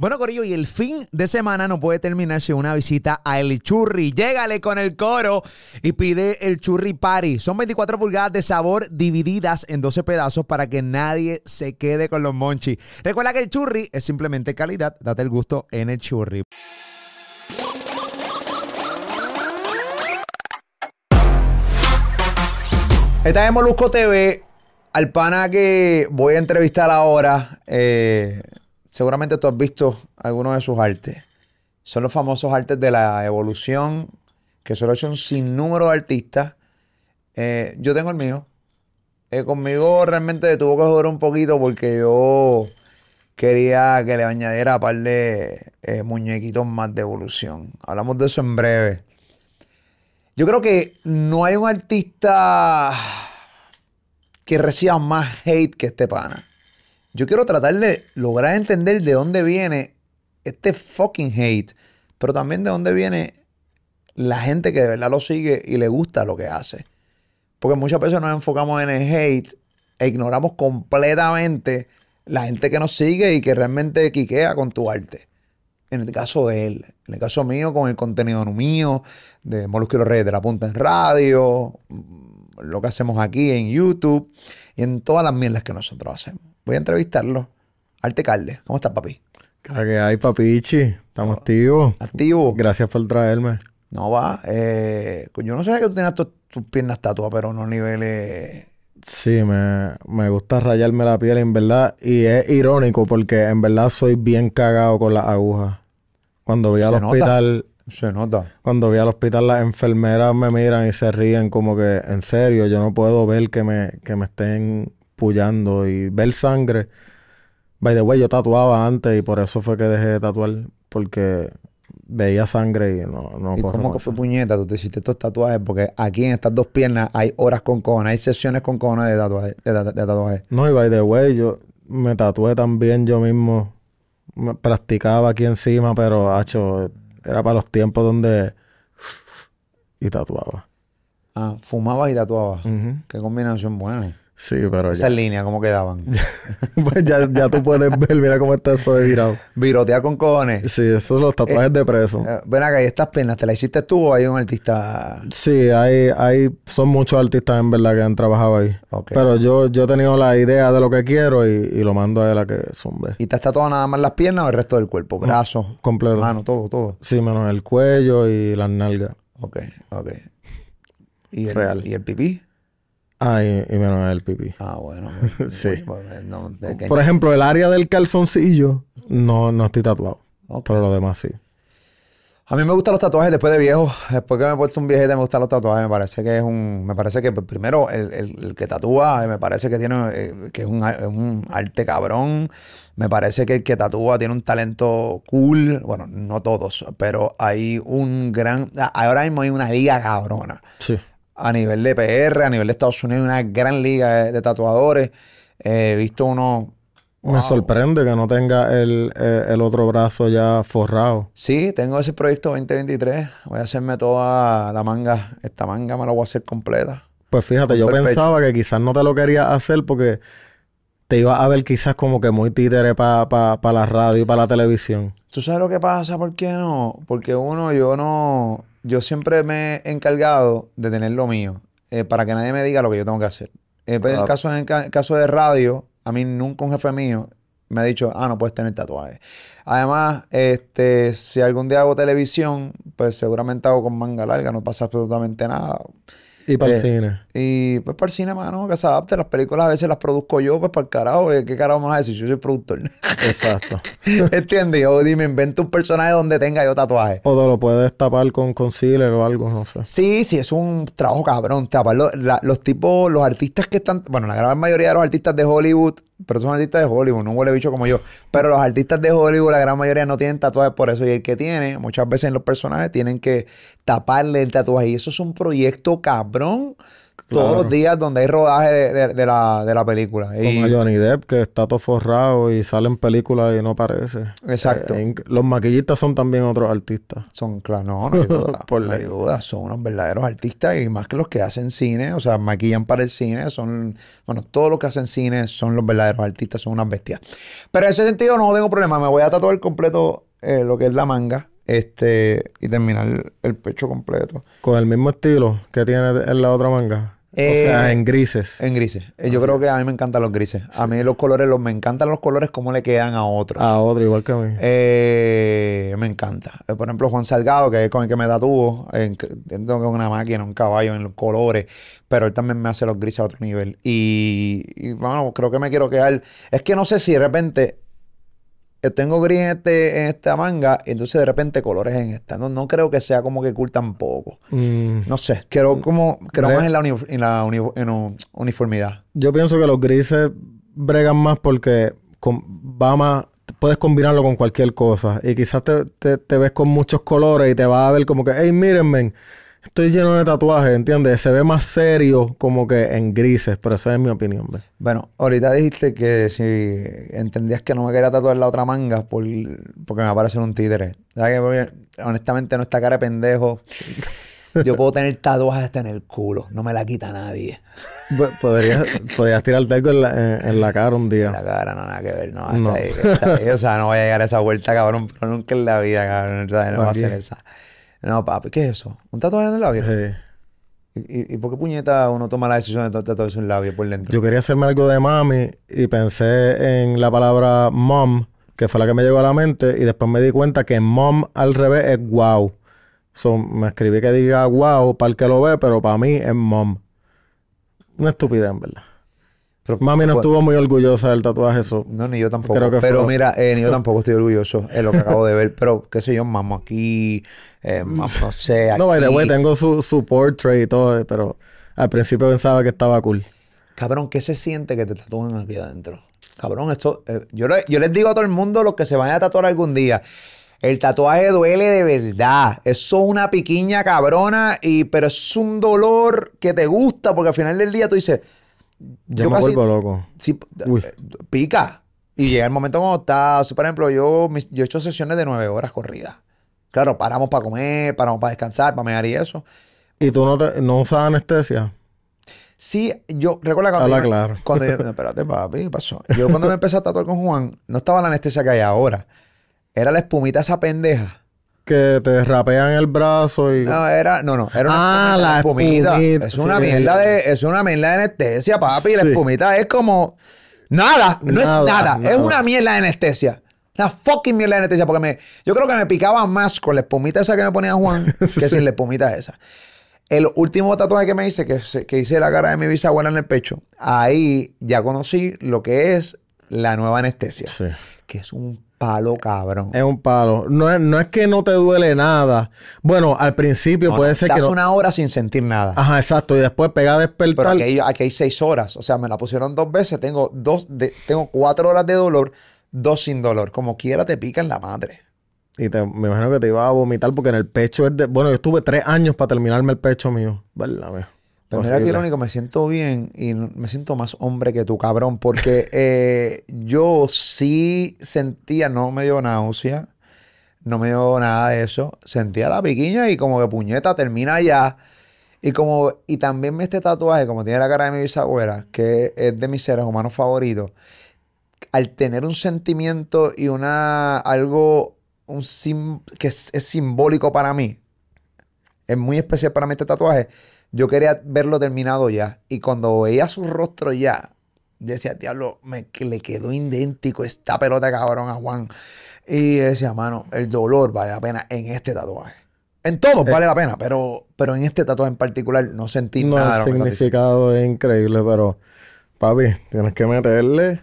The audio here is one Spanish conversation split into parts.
Bueno, Corillo, y el fin de semana no puede terminarse una visita a El Churri. Llégale con el coro y pide el Churri Party. Son 24 pulgadas de sabor divididas en 12 pedazos para que nadie se quede con los monchis. Recuerda que el Churri es simplemente calidad. Date el gusto en el Churri. Esta es Molusco TV. Al pana que voy a entrevistar ahora, eh, seguramente tú has visto algunos de sus artes. Son los famosos artes de la evolución, que solo son sin número de artistas. Eh, yo tengo el mío. Eh, conmigo realmente tuvo que joder un poquito porque yo quería que le añadiera un par de eh, muñequitos más de evolución. Hablamos de eso en breve. Yo creo que no hay un artista que reciba más hate que este pana. Yo quiero tratar de lograr entender de dónde viene este fucking hate, pero también de dónde viene la gente que de verdad lo sigue y le gusta lo que hace. Porque muchas veces nos enfocamos en el hate e ignoramos completamente la gente que nos sigue y que realmente quiquea con tu arte. En el caso de él, en el caso mío, con el contenido mío, de Molusco Reyes de la Punta en radio, lo que hacemos aquí en YouTube y en todas las mierdas que nosotros hacemos. Voy a entrevistarlo. Arte Calde, ¿cómo estás, papi? Claro que hay, papichi. Estamos activos. Activo. Gracias por traerme. No va. Eh, yo no sé que tú tienes tus, tus piernas tatuadas, pero unos niveles. Sí, me, me gusta rayarme la piel, en verdad. Y es irónico porque en verdad soy bien cagado con las agujas. Cuando voy al Se nota. hospital, Se nota. cuando voy al hospital, las enfermeras me miran y se ríen como que, en serio, yo no puedo ver que me, que me estén pullando y ver sangre. By the way, yo tatuaba antes y por eso fue que dejé de tatuar, porque veía sangre y no, no ¿Y cómo que fue puñeta? Tú te hiciste estos tatuajes porque aquí en estas dos piernas hay horas con cojones, hay sesiones con cojones de tatuajes. De, de tatuajes. No, y by the way, yo me tatué también yo mismo. Me practicaba aquí encima, pero, hacho, era para los tiempos donde... Y tatuaba. Ah, fumabas y tatuabas. Ujú. Qué combinación buena. Sí, pero Esas ya... líneas, ¿cómo quedaban? pues ya, ya tú puedes ver, mira cómo está eso de virado. Virotea con cojones. Sí, esos son los tatuajes de preso. Eh, ven acá, ¿y estas piernas te las hiciste tú o hay un artista? Sí, hay, hay, son muchos artistas en verdad que han trabajado ahí. Ok. Pero yo, yo he tenido la idea de lo que quiero y, y lo mando a él a que zumbe. ¿Y te has tatuado nada más las piernas o el resto del cuerpo? Brazos, Completo. mano, todo, todo. Sí, menos el cuello y las nalgas. Ok, ok. ¿Y el, Real. ¿Y el pipí? Ah, y, y menos el pipí. Ah, bueno. pues, Sí. pues, pues, no, de que- Por ejemplo, el área del calzoncillo no, no estoy tatuado. Pero lo demás sí. A mí me gustan los tatuajes después de viejo. Después que me he puesto un viejete me gustan los tatuajes. Me parece que es un... Me parece que pues, primero el, el- el que tatúa eh, me parece que tiene... eh, que es un, es un arte cabrón. Me parece que el que tatúa tiene un talento cool. Bueno, no todos, pero hay un gran... Ahora mismo hay una liga cabrona. Sí. A nivel de PR, a nivel de Estados Unidos, una gran liga de, de tatuadores. Eh, he visto uno... Me sorprende que no tenga el, eh, el otro brazo ya forrado. Sí, tengo ese proyecto 2023. Voy a hacerme toda la manga. Esta manga me la voy a hacer completa. Pues fíjate, yo Perfecto. pensaba que quizás no te lo querías hacer porque te iba a ver quizás como que muy títere para la radio y para la televisión. ¿Tú sabes lo que pasa? ¿Por qué no? Porque uno, yo no... Yo siempre me he encargado de tener lo mío. eh, para que nadie me diga lo que yo tengo que hacer. Eh, pues, en, caso, en el caso de radio, a mí nunca un jefe mío me ha dicho, ah, no puedes tener tatuajes. Además, este, si algún día hago televisión, pues seguramente hago con manga larga, no pasa absolutamente nada. Y para Eh, el cine. Y pues para el cine, mano, que se adapte. Las películas a veces las produzco yo, pues para el carajo. eh, ¿Qué carajo vas a decir? Yo soy productor. Exacto. ¿Entiendes? Yo dime, invento un personaje donde tenga yo tatuaje. O te lo puedes tapar con concealer o algo, no sé. Sí, sí, es un trabajo cabrón. Taparlo. La- los tipos, los artistas que están, bueno, la gran mayoría de los artistas de Hollywood, pero son artistas de Hollywood, no huele bicho como yo. Pero los artistas de Hollywood, la gran mayoría no tienen tatuajes por eso. Y el que tiene, muchas veces en los personajes tienen que taparle el tatuaje. Y eso es un proyecto cabrón. Claro. los días donde hay rodaje de, de- de la, de la película. Y- Como Johnny Depp, que está todo forrado y sale en películas y no aparece. Exacto. Eh, los maquillistas son también otros artistas. Son, claro, no, no hay duda. Por ley. duda. Son unos verdaderos artistas y más que los que hacen cine, o sea, maquillan para el cine, son, bueno, todos los que hacen cine son los verdaderos artistas, son unas bestias. Pero en ese sentido no tengo problema, me voy a tatuar completo eh, lo que es la manga, este, y terminar el, el pecho completo. Con el mismo estilo que tiene en la otra manga. Eh, o sea, en grises. En grises. Eh, Yo creo que a mí me encantan los grises. A mí los colores, los, me encantan los colores como le quedan a otros. A otro, igual que a mí. Eh, me encanta. Eh, Por ejemplo, Juan Salgado, que es con el que me entiendo que es una máquina, un caballo en los colores, pero él también me hace los grises a otro nivel. Y, y, bueno, creo que me quiero quedar. Es que no sé si de repente eh, tengo gris en, este, en esta manga y entonces de repente colores en esta. No, no creo que sea como que cool tampoco. Mm, No sé, quiero como creo Re- más en la, uni- en la uni- en un- uniformidad. Yo pienso que los grises bregan más porque con- va más, puedes combinarlo con cualquier cosa. Y quizás te, te- te ves con muchos colores y te vas a ver como que, hey, mírenme, estoy lleno de tatuajes, ¿entiendes? Se ve más serio como que en grises, pero esa es mi opinión, ¿ves? Bueno, ahorita dijiste que si entendías que no me quería tatuar la otra manga por, porque me va a parecer un títere. ¿Sabes qué? Porque, honestamente, no está cara de pendejo. Yo puedo tener tatuajes hasta en el culo. No me la quita nadie. Bu- Podrías, podrías tirarte algo en la, en- en la cara un En día. la cara, no, nada que ver. No, hasta No. ahí, hasta ahí. O sea, no voy a llegar a esa vuelta, cabrón. Pero nunca en la vida, cabrón. O sea, no voy a Aquí. esa. No, papi, ¿qué es eso? ¿Un tatuaje en el labio? Sí. ¿Y, y, por qué puñeta uno toma la decisión de tatuarse un labio por dentro? Yo quería hacerme algo de mami y pensé en la palabra mom, que fue la que me llegó a la mente, y después me di cuenta que mom al revés es wow. So, me escribí que diga wow para el que lo ve, pero para mí es mom. Una estupidez, en verdad. Mami no pues- estuvo muy orgullosa del tatuaje, eso. No, ni yo tampoco. Creo que pero fue- mira, eh, ni yo tampoco estoy orgulloso en lo que acabo de ver. Pero, qué sé yo, mamo aquí, eh, mamo, no sé, No, by the aquí. way, tengo su, su portrait y todo, pero al principio pensaba que estaba cool. Cabrón, ¿qué se siente que te tatúen aquí adentro? Cabrón, esto... eh, yo, le- yo les digo a todo el mundo, los que se vayan a tatuar algún día, el tatuaje duele de verdad. Eso es una piquiña cabrona, y, pero es un dolor que te gusta, porque al final del día tú dices... Yo, Yo me vuelvo loco. Sí, Uy. eh, pica. Y llega el momento cuando está, si, por ejemplo, yo, mis- yo he hecho sesiones de nueve horas corridas. Claro, paramos para comer, paramos para descansar, para mear y eso. ¿Y tú no, te, no usas anestesia? Sí, yo recuerda cuando. Habla yo- claro. Cuando yo- no, espérate, papi, ¿qué pasó? Yo cuando me empecé a tatuar con Juan, no estaba la anestesia que hay ahora. Era la espumita esa pendeja. Que te rapean el brazo y... No, era, no, no, era una Ah, la espumita. Es una Sí. mierda de, es una mierda de anestesia, papi. La Sí. espumita es como nada, no es Nada, nada, es una mierda de anestesia. Una fucking mierda de anestesia, porque me, yo creo que me picaba más con la espumita esa que me ponía Juan que sin la espumita esa. El último tatuaje que me hice, que, que hice la cara de mi bisabuela en el pecho, ahí ya conocí lo que es la nueva anestesia, Sí. que es un palo cabrón. Es un palo. No es, no es que no te duele nada. Bueno, al principio No, puede no, ser que no. una hora sin sentir nada. Ajá, exacto. Y después pega a Pero despertar. aquí hay, aquí hay seis horas. O sea, me la pusieron dos veces. Tengo dos de, tengo cuatro horas de dolor, dos sin dolor. Como quiera te pica en la madre. Y te, me imagino que te iba a vomitar porque en el pecho es de. Bueno, yo estuve tres años para terminarme el pecho mío. ¿Verdad, mío? Pero mira que lo único, me siento bien y me siento más hombre que tú, cabrón. Porque eh, yo sí sentía, no me dio náusea, no me dio nada de eso. Sentía la piquiña y como que puñeta, termina ya. Y como, y también este tatuaje, como tiene la cara de mi bisabuela, que es de mis seres humanos favoritos, al tener un sentimiento y una algo un sim- que es, es simbólico para mí, es muy especial para mí este tatuaje, yo quería verlo terminado ya. Y cuando veía su rostro ya, decía, diablo, me, que le quedó idéntico esta pelota cabrón a Juan. Y decía, mano, el dolor vale la pena en este tatuaje. En todos vale la pena, pero, pero en este tatuaje en particular no sentí No, nada. el significado es increíble, pero. Papi, tienes que meterle.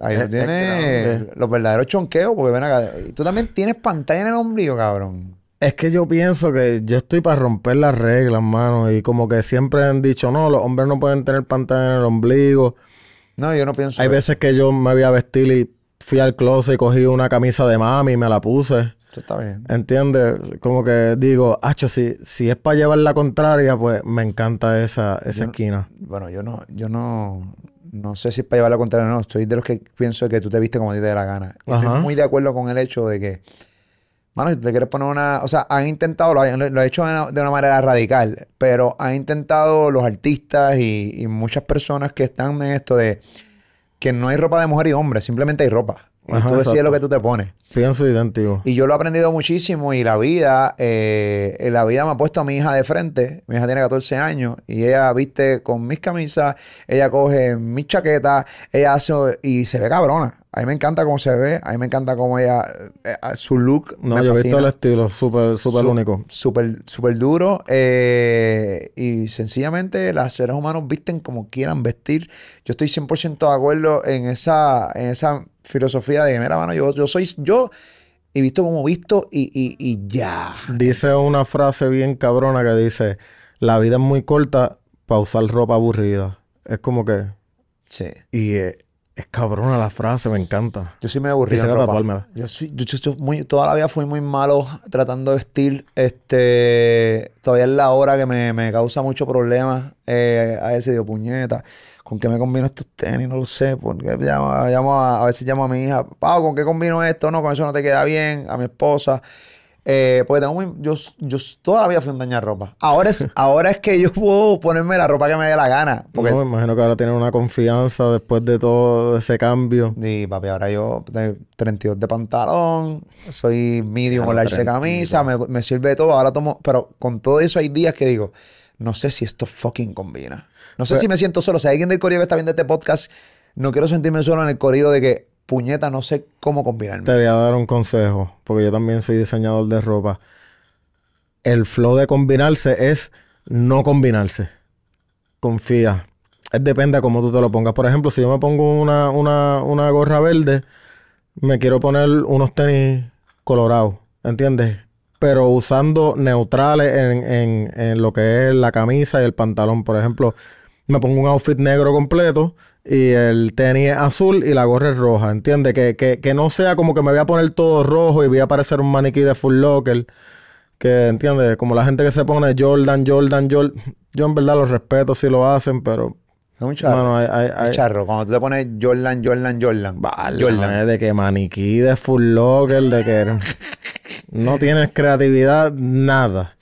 Ahí lo es tienes los verdaderos chonqueos, porque ven acá. Tú también tienes pantalla en el ombligo, cabrón. Es que yo pienso que yo estoy para romper las reglas, mano. Y como que siempre han dicho, no, los hombres no pueden tener pantalla en el ombligo. No, yo no pienso. Hay eso. veces que yo me voy a vestir y fui al closet y cogí una camisa de mami y me la puse. Eso está bien. ¿Entiendes? Como que digo, hacho, si, si es para llevar la contraria, pues me encanta esa, esa Yo esquina. Bueno, yo no, yo no, no sé si es para llevar la contraria o no. Estoy de los que pienso que tú te viste como a ti te dé la gana. Y. Estoy muy de acuerdo con el hecho de que, mano, si te quieres poner una, o sea, han intentado, lo, han- lo han hecho de una, de una manera radical, pero han intentado los artistas y, y muchas personas que están en esto de que no hay ropa de mujer y hombre, simplemente hay ropa. Y Ajá, tú decides lo que tú te pones. Pienso idéntico. Y yo lo he aprendido muchísimo y la vida, eh, la vida me ha puesto a mi hija de frente. Mi hija tiene 14 años y ella viste con mis camisas, ella coge mis chaquetas, ella hace y se ve cabrona. A mí me encanta cómo se ve, a mí me encanta cómo ella, eh, eh, su look. No, me yo he visto el estilo, súper, súper Su- único. Súper, súper duro. eh, y sencillamente los seres humanos visten como quieran vestir. Yo estoy 100% de acuerdo en esa, en esa filosofía de, mira, mano, yo, yo soy yo y visto como visto y, y, y ya. Dice una frase bien cabrona que dice, la vida es muy corta para usar ropa aburrida. Es como que... Sí. Y eh, es cabrona la frase, me encanta. Yo muy aburrido. en Quisiera tatuármela. Yo soy, yo, yo- yo muy, toda la vida fui muy malo tratando de vestir. Este, todavía es la hora que me, me causa mucho problema. Eh, a veces digo, puñeta, ¿con qué me combino estos tenis? No lo sé. Porque llamo, llamo a, a veces llamo a mi hija, Pau, ¿con qué combino esto? No, con eso no te queda bien. A mi esposa. Eh, porque tengo muy, yo, yo toda la vida fui un dañarropa. Ahora es, ahora es que yo puedo ponerme la ropa que me dé la gana. Porque No, me imagino que ahora tienen una confianza después de todo ese cambio. Y papi, ahora yo tengo 32 de pantalón, soy medium los large de 32. camisa, me, me sirve todo, ahora tomo, pero con todo eso hay días que digo, no sé si esto fucking combina. No sé Pues- si me siento solo, si hay alguien del corillo que está viendo este podcast, no quiero sentirme solo en el corillo de que, puñeta, no sé cómo combinarme. Te voy a dar un consejo, porque yo también soy diseñador de ropa. El flow de combinarse es no combinarse. Confía. Es depende de cómo tú te lo pongas. Por ejemplo, si yo me pongo una, una, una gorra verde, me quiero poner unos tenis colorados, ¿entiendes? Pero usando neutrales en, en, en lo que es la camisa y el pantalón. Por ejemplo, me pongo un outfit negro completo y el tenis es azul y la gorra es roja, ¿entiendes? Que, que, que no sea como que me voy a poner todo rojo y voy a parecer un maniquí de Full Locker. Que, ¿entiendes? Como la gente que se pone Jordan, Jordan, Jordan. Yo en verdad los respeto si lo hacen, pero... Es un charro. Mano, hay... hay, un charro. Cuando tú te pones Jordan, Jordan, Jordan. Válgame, Jordan. de que maniquí de Full Locker, de que no tienes creatividad, nada.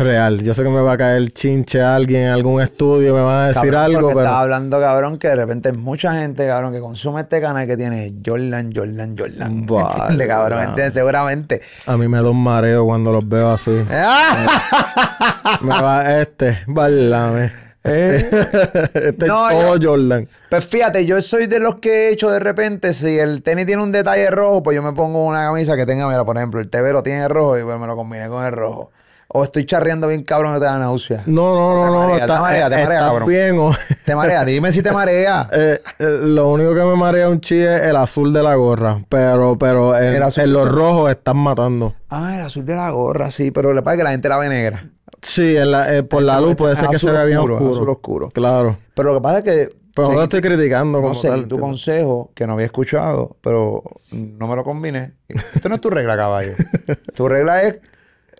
Real. Yo sé que me va a caer chinche a alguien en algún estudio, me van a decir Cabrón, algo, pero... estaba hablando, cabrón, que de repente hay mucha gente, cabrón, que consume este canal que tiene Jordan, Jordan, Jordan. Vale, ¿Entiendes, cabrón? Seguramente. A mí me da un mareo cuando los veo así. Me va este, válame. Este No, es todo Jordan. Pues fíjate, yo soy de los que he hecho de repente, si el tenis tiene un detalle rojo, pues yo me pongo una camisa que tenga, mira, por ejemplo, el tevero tiene rojo y pues me lo combiné con el rojo. O estoy charreando bien cabrón que te da náusea. No, no, no, Te no. te marea, te eh, marea, está cabrón. bien. o- ¿Te marea? Dime si te marea. Eh, eh, lo único que me marea un chi es el azul de la gorra. Pero, pero en, El azul en los rojos están matando. Ah, el azul de la gorra, sí, pero le pasa que la gente la ve negra. Sí, en la- eh, por la luz puede ser que se vea bien oscuro, azul oscuro. Claro. Pero lo que pasa es que... Pero no seguí- lo estoy criticando No como sé, tal. tu consejo que no había escuchado, pero no me lo combiné. Esto no es tu regla, caballo. tu regla es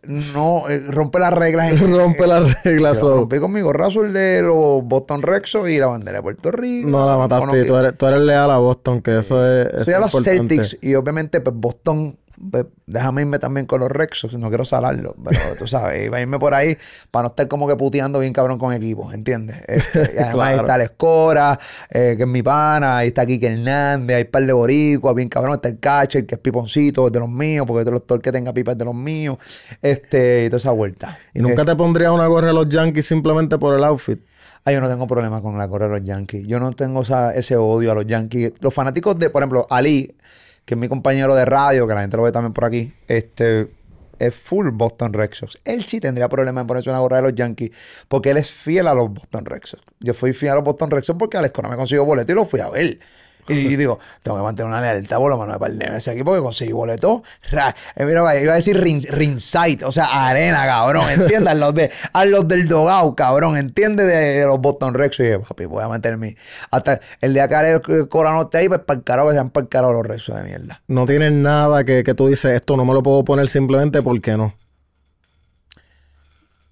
no eh, rompe las reglas. En, Rompe las reglas. Yo so- rompí con mi azul de los Boston Rexos y la bandera de Puerto Rico. No la mataste. Bueno, tú, eres, tú eres leal a Boston, que eso es. soy a es los importante. Celtics y obviamente pues Boston, pues, déjame irme también con los Rexos, no quiero salarlo, pero tú sabes, iba a irme por ahí para no estar como que puteando bien cabrón con equipos, ¿entiendes? Este, y además Claro. está la Escora, eh, que es mi pana, ahí está Kike Hernández, hay un par de boricuas, bien cabrón, está el catcher, que es piponcito, es de los míos, porque todo, todo el que tenga pipa es de los míos, este, y toda esa vuelta. ¿Y nunca te pondrías una gorra de los Yankees simplemente por el outfit? Ah, yo no tengo problema con la gorra de los Yankees. Yo no tengo esa- ese odio a los Yankees. Los fanáticos de, por ejemplo, Ali, que es mi compañero de radio, que la gente lo ve también por aquí, este es full Boston Red Sox. Él sí tendría problema en ponerse una gorra de los Yankees porque él es fiel a los Boston Red Sox. Yo fui fiel a los Boston Red Sox porque Alex Cora me consiguió boleto y lo fui a ver. Y, digo, tengo que mantener una lealtad por lo menos para el ese equipo que conseguí boleto. Ra, eh, mira, iba a decir ring, ringside, o sea, arena, cabrón. ¿Entiendes? a, los de, a los del dogao, cabrón. ¿Entiendes? De, los Boston Rex. Y dije, papi, voy a mantenerme. Hasta el día que haré el coranote ahí, pues para el carajo que sean para el carajo los Rex de mierda. No tienen nada que, que tú dices, esto no me lo puedo poner simplemente porque no.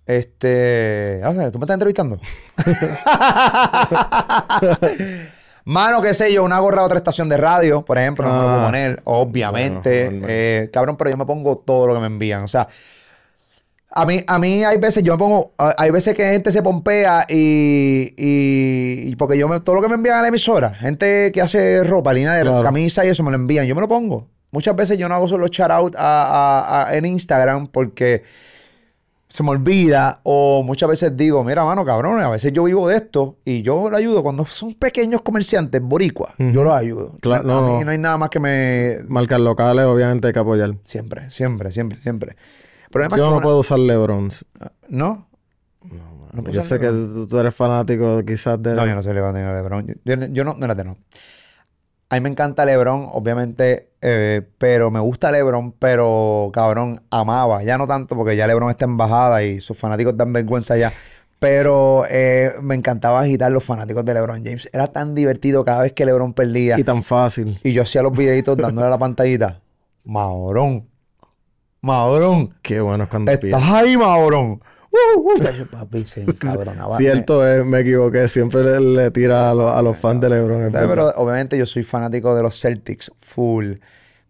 Este. Ah, ¿Tú me estás entrevistando? Mano, qué sé yo, una gorra de otra estación de radio, por ejemplo, no me lo puedo Ah. poner, obviamente. Eh, cabrón, pero yo me pongo todo lo que me envían. O sea, a mí, a mí hay veces, yo me pongo, hay veces que gente se pompea y, y, y porque yo me, todo lo que me envían a la emisora, gente que hace ropa, línea de Claro. camisa y eso me lo envían, yo me lo pongo. Muchas veces yo no hago solo shout out a, a- a- en Instagram porque se me olvida o muchas veces digo, mira, mano, cabrón, a veces yo vivo de esto y yo lo ayudo cuando son pequeños comerciantes boricuas, Ujú. yo los ayudo. Claro, a no, mí no. no hay nada más que me... Marcas locales, obviamente hay que apoyar. Siempre, siempre, siempre, siempre. Yo no una- puedo usar Lebrons. ¿No? No puedo Yo sé que tú, tú eres fanático quizás de... No, yo no soy LeBron ni LeBron. Yo, yo, yo no, no, no. A mí me encanta LeBron, obviamente, eh, pero me gusta LeBron, pero cabrón, amaba. Ya no tanto porque ya LeBron está en bajada y sus fanáticos dan vergüenza ya. Pero eh, me encantaba agitar los fanáticos de LeBron James. Era tan divertido cada vez que LeBron perdía. Y tan fácil. Y yo hacía los videitos dándole a la pantallita. Maurón. Maurón. Qué bueno es cuando Estás ahí, Maurón. Uh, uh. Yo, Papi, se encabronaba. Cierto es, me equivoqué. Siempre le, le tira a, los- a los fans de LeBron. verdad. pero obviamente yo soy fanático de los Celtics, full.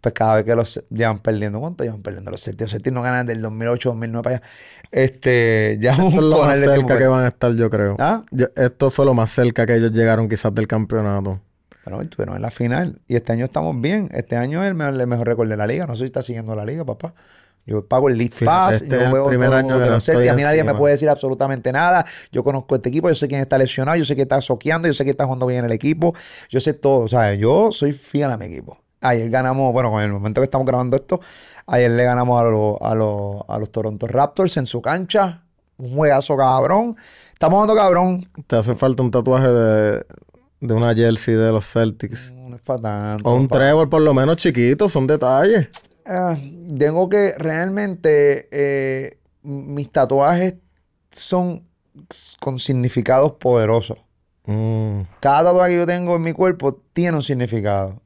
Pues cada vez que los llevan perdiendo, ¿cuánto llevan perdiendo los Celtics? Los Celtics no ganan del 2008, 2009 para allá. Este, ya Esto es lo más cerca que- que van a estar, yo creo. ¿Ah? Yo- esto fue lo más cerca que ellos llegaron quizás del campeonato. Bueno, estuvieron en la final. Y este año estamos bien. Este año es el mejor, el mejor récord de la liga. No sé si está siguiendo la liga, papá. Yo pago el Fíjate, Pass, este es yo juego primer todo año de no los A mí nadie me puede decir absolutamente nada. Yo conozco este equipo, yo sé quién está lesionado, yo sé quién está soqueando, yo sé quién está jugando bien en el equipo. Yo sé todo. O sea, yo soy fiel a mi equipo. Ayer ganamos, bueno, con el momento que estamos grabando esto, ayer le ganamos a los, a los, a los Toronto Raptors en su cancha. Un juegazo cabrón. Estamos jugando cabrón. Te hace falta un tatuaje de, de una jersey de los Celtics. No es para tanto. O un pa- trébol por lo menos chiquito, son detalles. Ah, tengo que realmente eh, mis tatuajes son con significados poderosos. Mm, Cada tatuaje que yo tengo en mi cuerpo tiene un significado.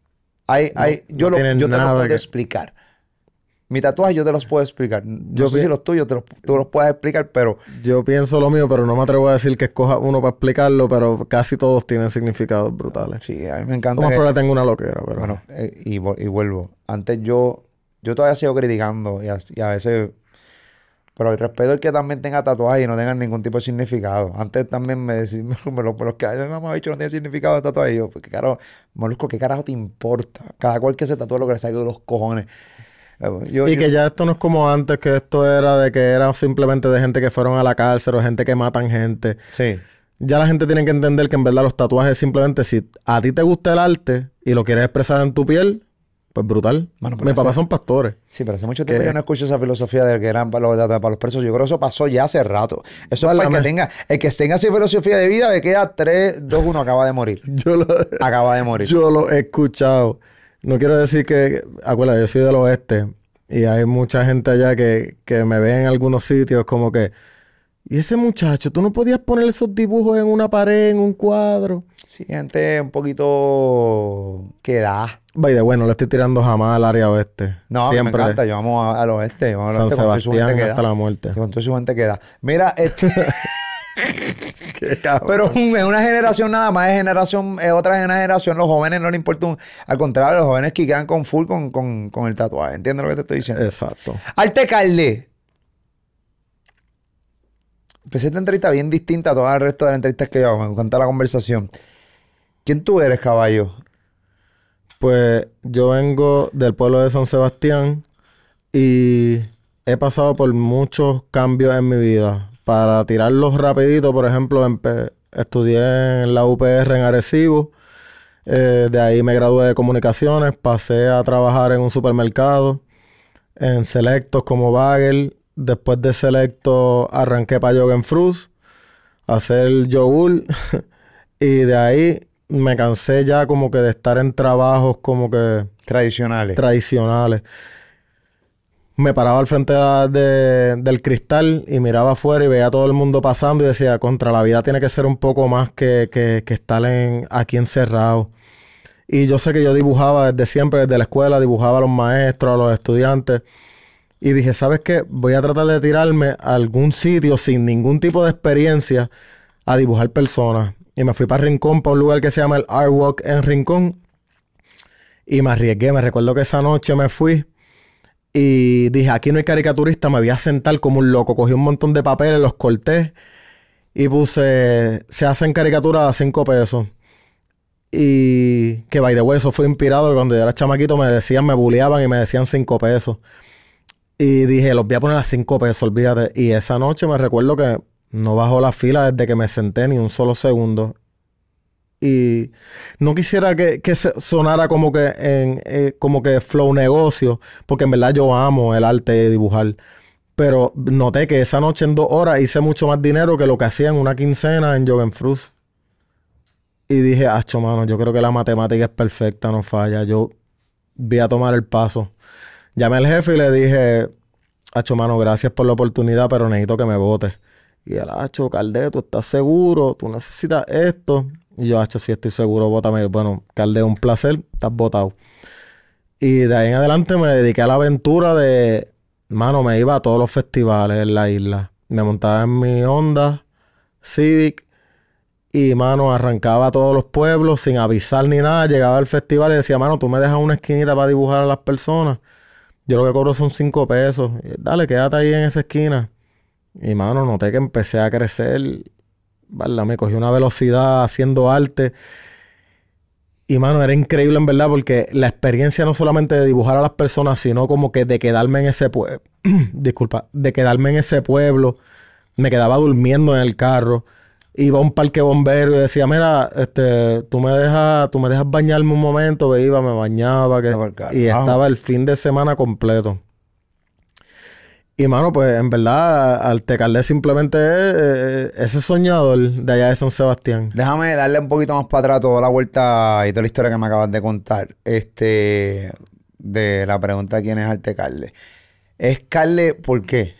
Hay, hay, yo no lo, yo te lo puedo que- explicar. Mi tatuaje yo te los puedo explicar. No Yo sé si los tuyos te los, tú los puedes explicar, pero Yo pienso lo mío, pero no me atrevo a decir que escoja uno para explicarlo, pero casi todos tienen significados brutales. sí, a mí me encanta. más que- tengo una loquera, pero... Bueno, eh, y, y vuelvo. Antes yo, yo todavía sigo criticando y a, y a veces, pero el respeto es que también tenga tatuajes y no tengan ningún tipo de significado. Antes también me decían, me lo- los que ay, mamá dicho no tiene significado de tatuaje. Y yo, pues qué carajo, Molusco, ¿qué carajo te importa? Cada cual que se tatúe lo que le salga de los cojones. Eh, Yo, Y yo- que ya esto no es como antes, que esto era de que era simplemente de gente que fueron a la cárcel o gente que matan gente. Sí. Ya la gente tiene que entender que en verdad los tatuajes simplemente si a ti te gusta el arte y lo quieres expresar en tu piel, pues brutal. Mis papás son pastores. Sí, pero hace mucho tiempo Que- yo no escucho esa filosofía de que eran para los, para los presos. Yo creo que eso pasó ya hace rato. Eso es para el que tenga, el que tenga esa filosofía de vida de que a 3, 2, 1 acaba de morir. Yo lo, Acaba de morir. yo lo he escuchado. No quiero decir que, acuérdate, yo soy del oeste y hay mucha gente allá que, que me ve en algunos sitios como que, y ese muchacho, tú no podías poner esos dibujos en una pared, en un cuadro. Sí, gente un poquito que da. Vaya, bueno, no le estoy tirando jamás al área oeste. No, mí me Siempre. encanta. Yo vamos a- al oeste. Vamos San oeste Sebastián gente hasta la muerte. Con toda su gente que da. Mira, este, pero es una generación nada más, es generación, es otra generación. Los jóvenes no les importa un... Al contrario, los jóvenes que quedan con full con, con, con el tatuaje. ¿Entiendes lo que te estoy diciendo? Exacto. Arte Carle. Empecé esta entrevista bien distinta a todo el resto de las entrevistas que yo hago. Me encanta la conversación. ¿Quién tú eres, caballo? Pues yo vengo del pueblo de San Sebastián y he pasado por muchos cambios en mi vida. Para tirarlos rapidito, por ejemplo, estudié en la UPR en Arecibo. Eh, de ahí me gradué de comunicaciones, pasé a trabajar en un supermercado, en Selectos como bagel. Después de Selecto arranqué para a hacer yogur. y de ahí me cansé ya como que de estar en trabajos como que Tradicionales. tradicionales. Me paraba al frente de la- de- del cristal y miraba afuera y veía a todo el mundo pasando y decía, contra la vida tiene que ser un poco más que, que- que estar en, aquí encerrado. Y yo sé que yo dibujaba desde siempre, desde la escuela, dibujaba a los maestros, a los estudiantes. Y dije, ¿sabes qué? Voy a tratar de tirarme a algún sitio sin ningún tipo de experiencia a dibujar personas. Y me fui para Rincón, para un lugar que se llama el Art Walk en Rincón. Y me arriesgué. Me recuerdo que esa noche me fui y dije, aquí no hay caricaturista, me voy a sentar como un loco. Cogí un montón de papeles, los corté y puse, se hacen caricaturas a 5 pesos. Y que, by the way, eso fue inspirado cuando yo era chamaquito me decían, me bulleaban y me decían 5 pesos. Y dije, los voy a poner a 5 pesos, olvídate. Y esa noche me recuerdo que no bajó la fila desde que me senté ni un solo segundo. Y no quisiera que, que sonara como que en eh, como que flow negocio, porque en verdad yo amo el arte de dibujar. Pero noté que esa noche en dos horas hice mucho más dinero que lo que hacía en una quincena en Joven Fruits. Y dije, acho, mano, yo creo que la matemática es perfecta, no falla. Yo voy a tomar el paso. Llamé al jefe y le dije, acho, mano, gracias por la oportunidad, pero necesito que me votes. Y él, acho, Calde, ¿tú estás seguro? ¿Tú necesitas esto? Y yo, acho, sí estoy seguro, bótame. Bueno, Calde, un placer, estás votado. Y de ahí en adelante me dediqué a la aventura de, mano, me iba a todos los festivales en la isla. Me montaba en mi Honda Civic y, mano, arrancaba a todos los pueblos sin avisar ni nada. Llegaba al festival y decía, mano, tú me dejas una esquinita para dibujar a las personas. Yo lo que cobro son cinco pesos. Y, Dale, quédate ahí en esa esquina. Y, mano, noté que empecé a crecer. ¿verdad? Me cogí una velocidad haciendo arte. Y, mano, era increíble en verdad porque la experiencia no solamente de dibujar a las personas, sino como que de quedarme en ese pueblo. Disculpa, de quedarme en ese pueblo. Me quedaba durmiendo en el carro. Iba a un parque bombero y decía, mira, este, tú me dejas, tú me dejas bañarme un momento, me iba, me bañaba, que- Ah, carajo. y estaba el fin de semana completo. Y mano, pues en verdad, Altecalde simplemente es eh, ese soñador de allá de San Sebastián. Déjame darle un poquito más para atrás toda la vuelta y toda la historia que me acabas de contar. Este, de la pregunta de quién es Arte Carle. ¿Es Carle por qué?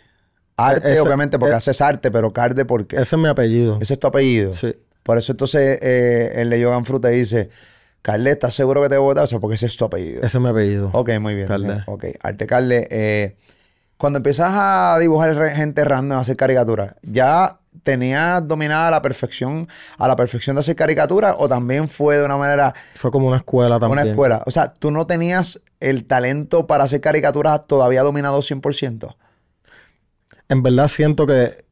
Arte, Ese- obviamente, porque e- haces arte, pero Carde, ¿por qué? Ese es mi apellido. Ese es tu apellido. Sí. Por eso entonces eh, el de Yogan Fruta dice, Carle, ¿estás seguro que te voy a votar? O sea, porque ese es tu apellido. Ese es mi apellido. Ok, muy bien. Carle. Ok, Arte Carle. eh, cuando empiezas a dibujar gente random, a hacer caricaturas, ¿ya tenías dominada a la perfección, a la perfección de hacer caricaturas o también fue de una manera, Fue como una escuela también. una escuela? O sea, ¿tú no tenías el talento para hacer caricaturas todavía dominado 100%? En verdad siento que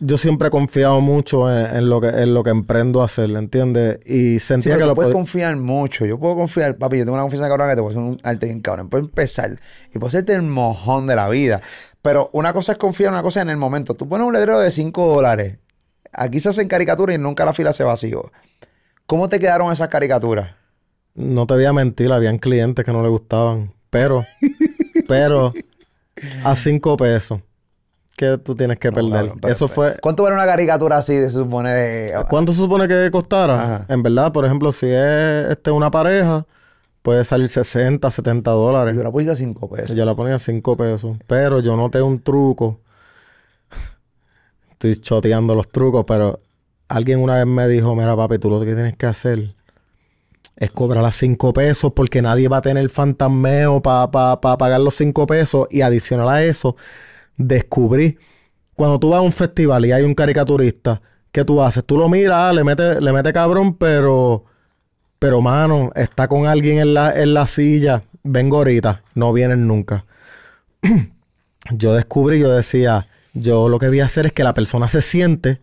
yo siempre he confiado mucho en, en lo que en lo que emprendo a hacer, ¿entiendes? Y Sí, sentía pero que tú lo puedes podía... confiar mucho. Yo puedo confiar, papi, yo tengo una confianza cabrón que te puedo hacer un arte bien cabrón. Puedo empezar y puedo hacerte el mojón de la vida. Pero una cosa es confiar, una cosa es en el momento. Tú pones un letrero de 5 dólares. Aquí se hacen caricaturas y nunca la fila se vació. ¿Cómo te quedaron esas caricaturas? No te voy a mentir, habían clientes que no le gustaban. Pero, pero, a cinco pesos. ¿Qué tú tienes que perder? pero- Eso fue... ¿Cuánto vale una caricatura así de se supone de- ¿Cuánto se supone que costara? Ajá. En verdad, por ejemplo, si es este, una pareja, puede salir 60, 70 dólares. Yo la puse a 5 pesos. Yo la ponía a 5 pesos. Pero yo noté un truco. Estoy choteando los trucos, pero alguien una vez me dijo, mira papi, tú lo que tienes que hacer es cobrar a 5 pesos porque nadie va a tener fantasmeo para pagar los 5 pesos. Y adicional a eso, descubrí, cuando tú vas a un festival y hay un caricaturista, ¿qué tú haces? Tú lo miras, ah, le metes le mete cabrón, pero... Pero, mano, está con alguien en la, en la silla. Vengo ahorita. No vienen nunca. yo descubrí, yo decía, yo lo que voy a hacer es que la persona se siente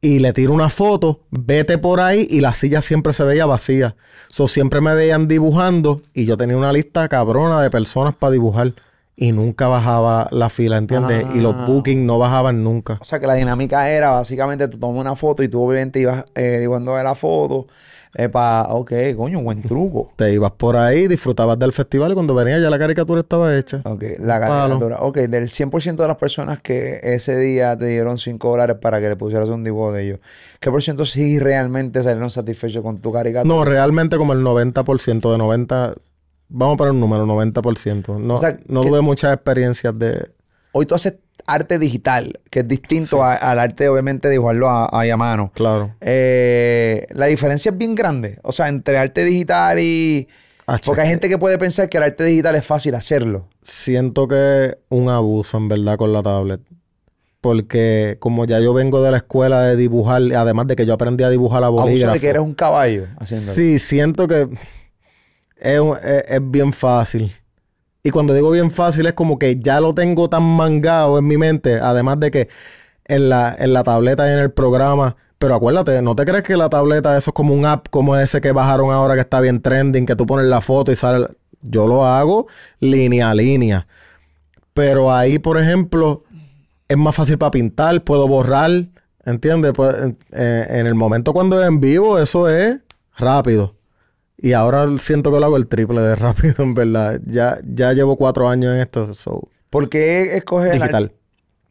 y le tiro una foto, vete por ahí y la silla siempre se veía vacía. So, siempre me veían dibujando y yo tenía una lista cabrona de personas para dibujar. Y nunca bajaba la fila, ¿entiendes? Y los Ah. bookings no bajaban nunca. O sea que la dinámica era básicamente tú tomas una foto y tú obviamente ibas eh, dibujando de la foto para, ok, coño, buen truco. Te ibas por ahí, disfrutabas del festival y cuando venía ya la caricatura estaba hecha. Ok, la Palo. caricatura. Ok, del 100% de las personas que ese día te dieron 5 dólares para que le pusieras un dibujo de ellos, ¿qué por ciento sí realmente salieron satisfechos con tu caricatura? No, realmente como el 90% de 90, vamos a poner un número, 90%. No, O sea, no tuve muchas experiencias de... Hoy tú haces arte digital, que es distinto a- al arte, obviamente, de dibujarlo a, a mano. Claro. Eh, la diferencia es bien grande. O sea, entre arte digital y... Porque hay gente que puede pensar que el arte digital es fácil hacerlo. Siento que es un abuso en verdad con la tablet. Porque como ya yo vengo de la escuela de dibujar, además de que yo aprendí a dibujar a Abuso bolígrafo. de que eres un caballo haciéndolo. Sí, siento que es, es- es bien fácil. Y cuando digo bien fácil es como que ya lo tengo tan mangado en mi mente, además de que en la, en la tableta y en el programa. Pero acuérdate, ¿no te crees que la tableta eso es como un app como ese que bajaron ahora que está bien trending, que tú pones la foto y sale... Yo lo hago línea a línea. Pero ahí, por ejemplo, es más fácil para pintar, puedo borrar, ¿entiendes? Pues, en, eh, en el momento cuando es en vivo, eso es rápido. Y ahora siento que lo hago el triple de rápido, en verdad. Ya, ya llevo cuatro años en esto, so, ¿Por qué escoges digital. arte-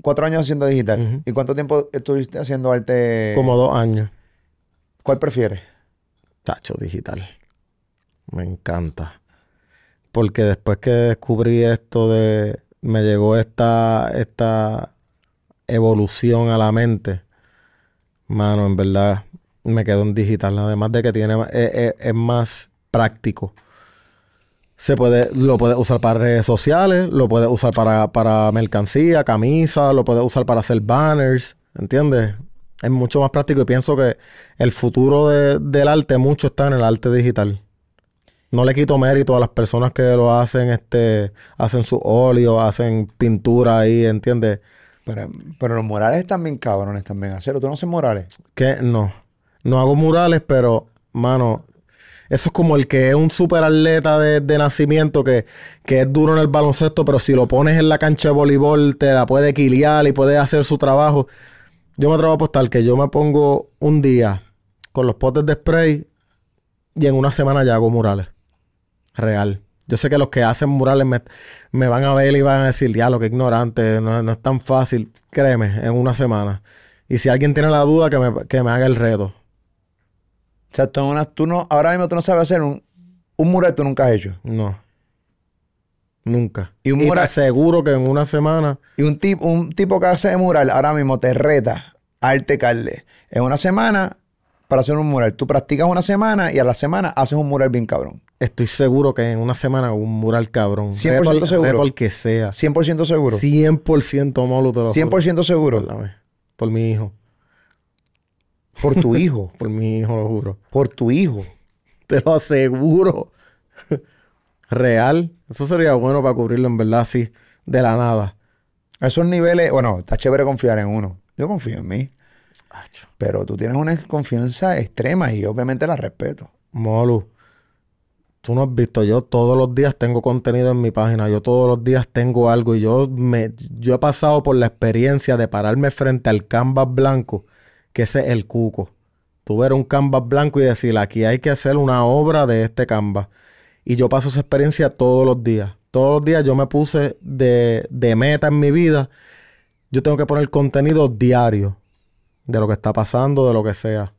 cuatro años haciendo digital? ¿Y cuánto tiempo estuviste haciendo arte? Como dos años. ¿Cuál prefieres? Tacho, digital. Me encanta. Porque después que descubrí esto de... Me llegó esta, esta evolución a la mente. Mano, en verdad me quedo en digital. Además de que tiene, es, es- es más práctico. Se puede, lo puedes usar para redes sociales, lo puedes usar para, para mercancía, camisa, lo puedes usar para hacer banners, ¿entiendes? Es mucho más práctico y pienso que el futuro de- del arte mucho está en el arte digital. No le quito mérito a las personas que lo hacen, este, hacen su óleo, hacen pintura ahí, ¿entiendes? Pero, pero los murales están bien cabrones también. Hacerlo. ¿Tú no haces murales? Que no. No hago murales, pero, mano, eso es como el que es un super atleta de, de nacimiento que, que es duro en el baloncesto, pero si lo pones en la cancha de voleibol, te la puede quiliar y puede hacer su trabajo. Yo me atrevo a apostar que yo me pongo un día con los potes de spray y en una semana ya hago murales. Real. Yo sé que los que hacen murales me, me van a ver y van a decir, ya, lo que ignorante, no, no es tan fácil. Créeme, en una semana. Y si alguien tiene la duda, que me, que me haga el reto. O sea, tú, no- tú no, ahora mismo tú no sabes hacer un, un mural tú nunca has hecho. No. Nunca. Y un te mural- aseguro que en una semana. Y un, tipo un tipo que hace mural ahora mismo te reta a arte Carle en una semana para hacer un mural. Tú practicas una semana y a la semana haces un mural bien cabrón. Estoy seguro que en una semana un mural cabrón. 100% Reto al- seguro. reto al que sea. 100% seguro. 100% molo te lo juro. 100% seguro. Por mi hijo. Por tu hijo. Por mi hijo, lo juro. Por tu hijo. Te lo aseguro. Real. Eso sería bueno para cubrirlo en verdad así. De la nada. A esos niveles, bueno, está chévere confiar en uno. Yo confío en mí. Pero tú tienes una confianza extrema y obviamente la respeto. Molu, tú no has visto, yo todos los días tengo contenido en mi página, yo todos los días tengo algo y yo me yo he pasado por la experiencia de pararme frente al canvas blanco, que ese es el cuco. Tú ver un canvas blanco y decir, aquí hay que hacer una obra de este canvas. Y yo paso esa experiencia todos los días. Todos los días yo me puse de, de meta en mi vida. Yo tengo que poner contenido diario de lo que está pasando, de lo que sea.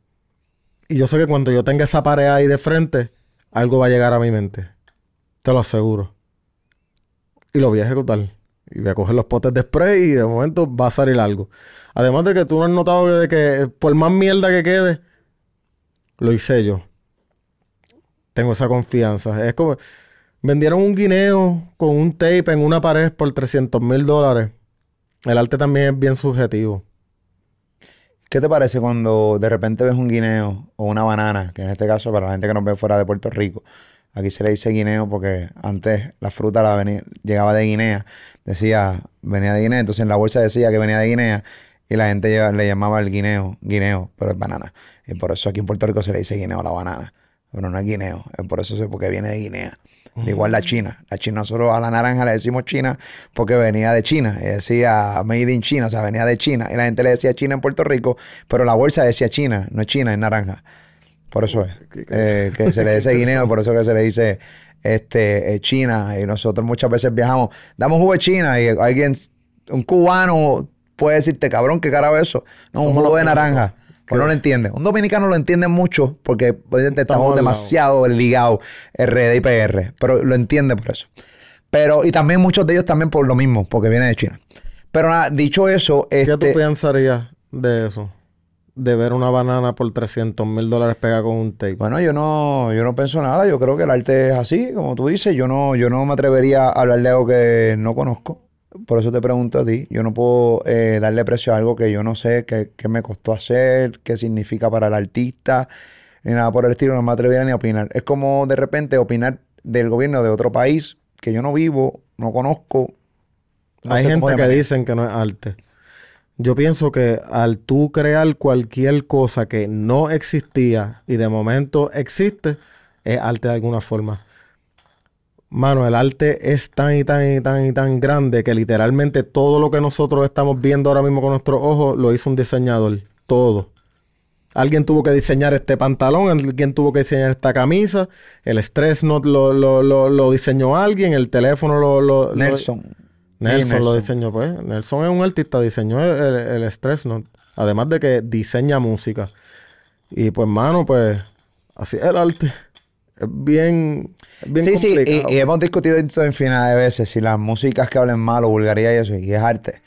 Y yo sé que cuando yo tenga esa pared ahí de frente, algo va a llegar a mi mente. Te lo aseguro. Y lo voy a ejecutar. Y voy a coger los potes de spray y de momento va a salir algo. Además de que tú no has notado que, de que por más mierda que quede, lo hice yo. Tengo esa confianza. Es como... Vendieron un guineo con un tape en una pared por 300 mil dólares. El arte también es bien subjetivo. ¿Qué te parece cuando de repente ves un guineo o una banana? Que en este caso, para la gente que nos ve fuera de Puerto Rico, aquí se le dice guineo porque antes la fruta la veni- llegaba de Guinea, decía, venía de Guinea, entonces en la bolsa decía que venía de Guinea y la gente le llamaba el guineo, guineo, pero es banana. Y por eso aquí en Puerto Rico se le dice guineo a la banana. pero no es guineo. Es por eso sé porque viene de Guinea. Igual la China. La China, nosotros a la naranja le decimos China porque venía de China. Y decía Made in China, o sea, venía de China. Y la gente le decía China en Puerto Rico, pero la bolsa decía China, no es China, es naranja. Por eso es. Eh, que se le dice guineo, por eso que se le dice este, eh, China. Y nosotros muchas veces viajamos, damos jugo de China y alguien, un cubano puede decirte, cabrón, ¿qué carajo es eso? No, un jugo de naranja. Pues no lo entiende. Un dominicano lo entiende mucho porque obviamente estamos demasiado ligados RD y PR, pero lo entiende por eso. Pero, y también muchos de ellos también por lo mismo, porque viene de China. Pero nada, dicho eso, ¿Qué tú este, pensarías de eso? De ver una banana por 300 mil dólares pegada con un tape. Bueno, yo no, yo no pienso nada. Yo creo que el arte es así, como tú dices. Yo no, yo no me atrevería a hablar de algo que no conozco. Por eso te pregunto a ti. Yo no puedo eh, darle precio a algo que yo no sé qué, qué me costó hacer, qué significa para el artista, ni nada por el estilo. No me atrevería ni a opinar. Es como de repente opinar del gobierno de otro país que yo no vivo, no conozco. no Hay gente que dicen que no es arte. Yo pienso que al tú crear cualquier cosa que no existía y de momento existe, es arte de alguna forma. Mano, el arte es tan y tan y tan y tan grande que literalmente todo lo que nosotros estamos viendo ahora mismo con nuestros ojos lo hizo un diseñador. Todo. Alguien tuvo que diseñar este pantalón, alguien tuvo que diseñar esta camisa, el stress note lo, lo, lo, lo diseñó alguien, el teléfono lo... lo- Nelson. Nelson Sí, lo diseñó, pues. Nelson es un artista, diseñó el, Stress Note. Además de que diseña música. Y pues, mano, pues, así es el arte. Es bien, es bien sí, sí, complicado. y, y hemos discutido esto infinidad de veces, si las músicas que hablen mal o vulgaridad y eso, y es arte,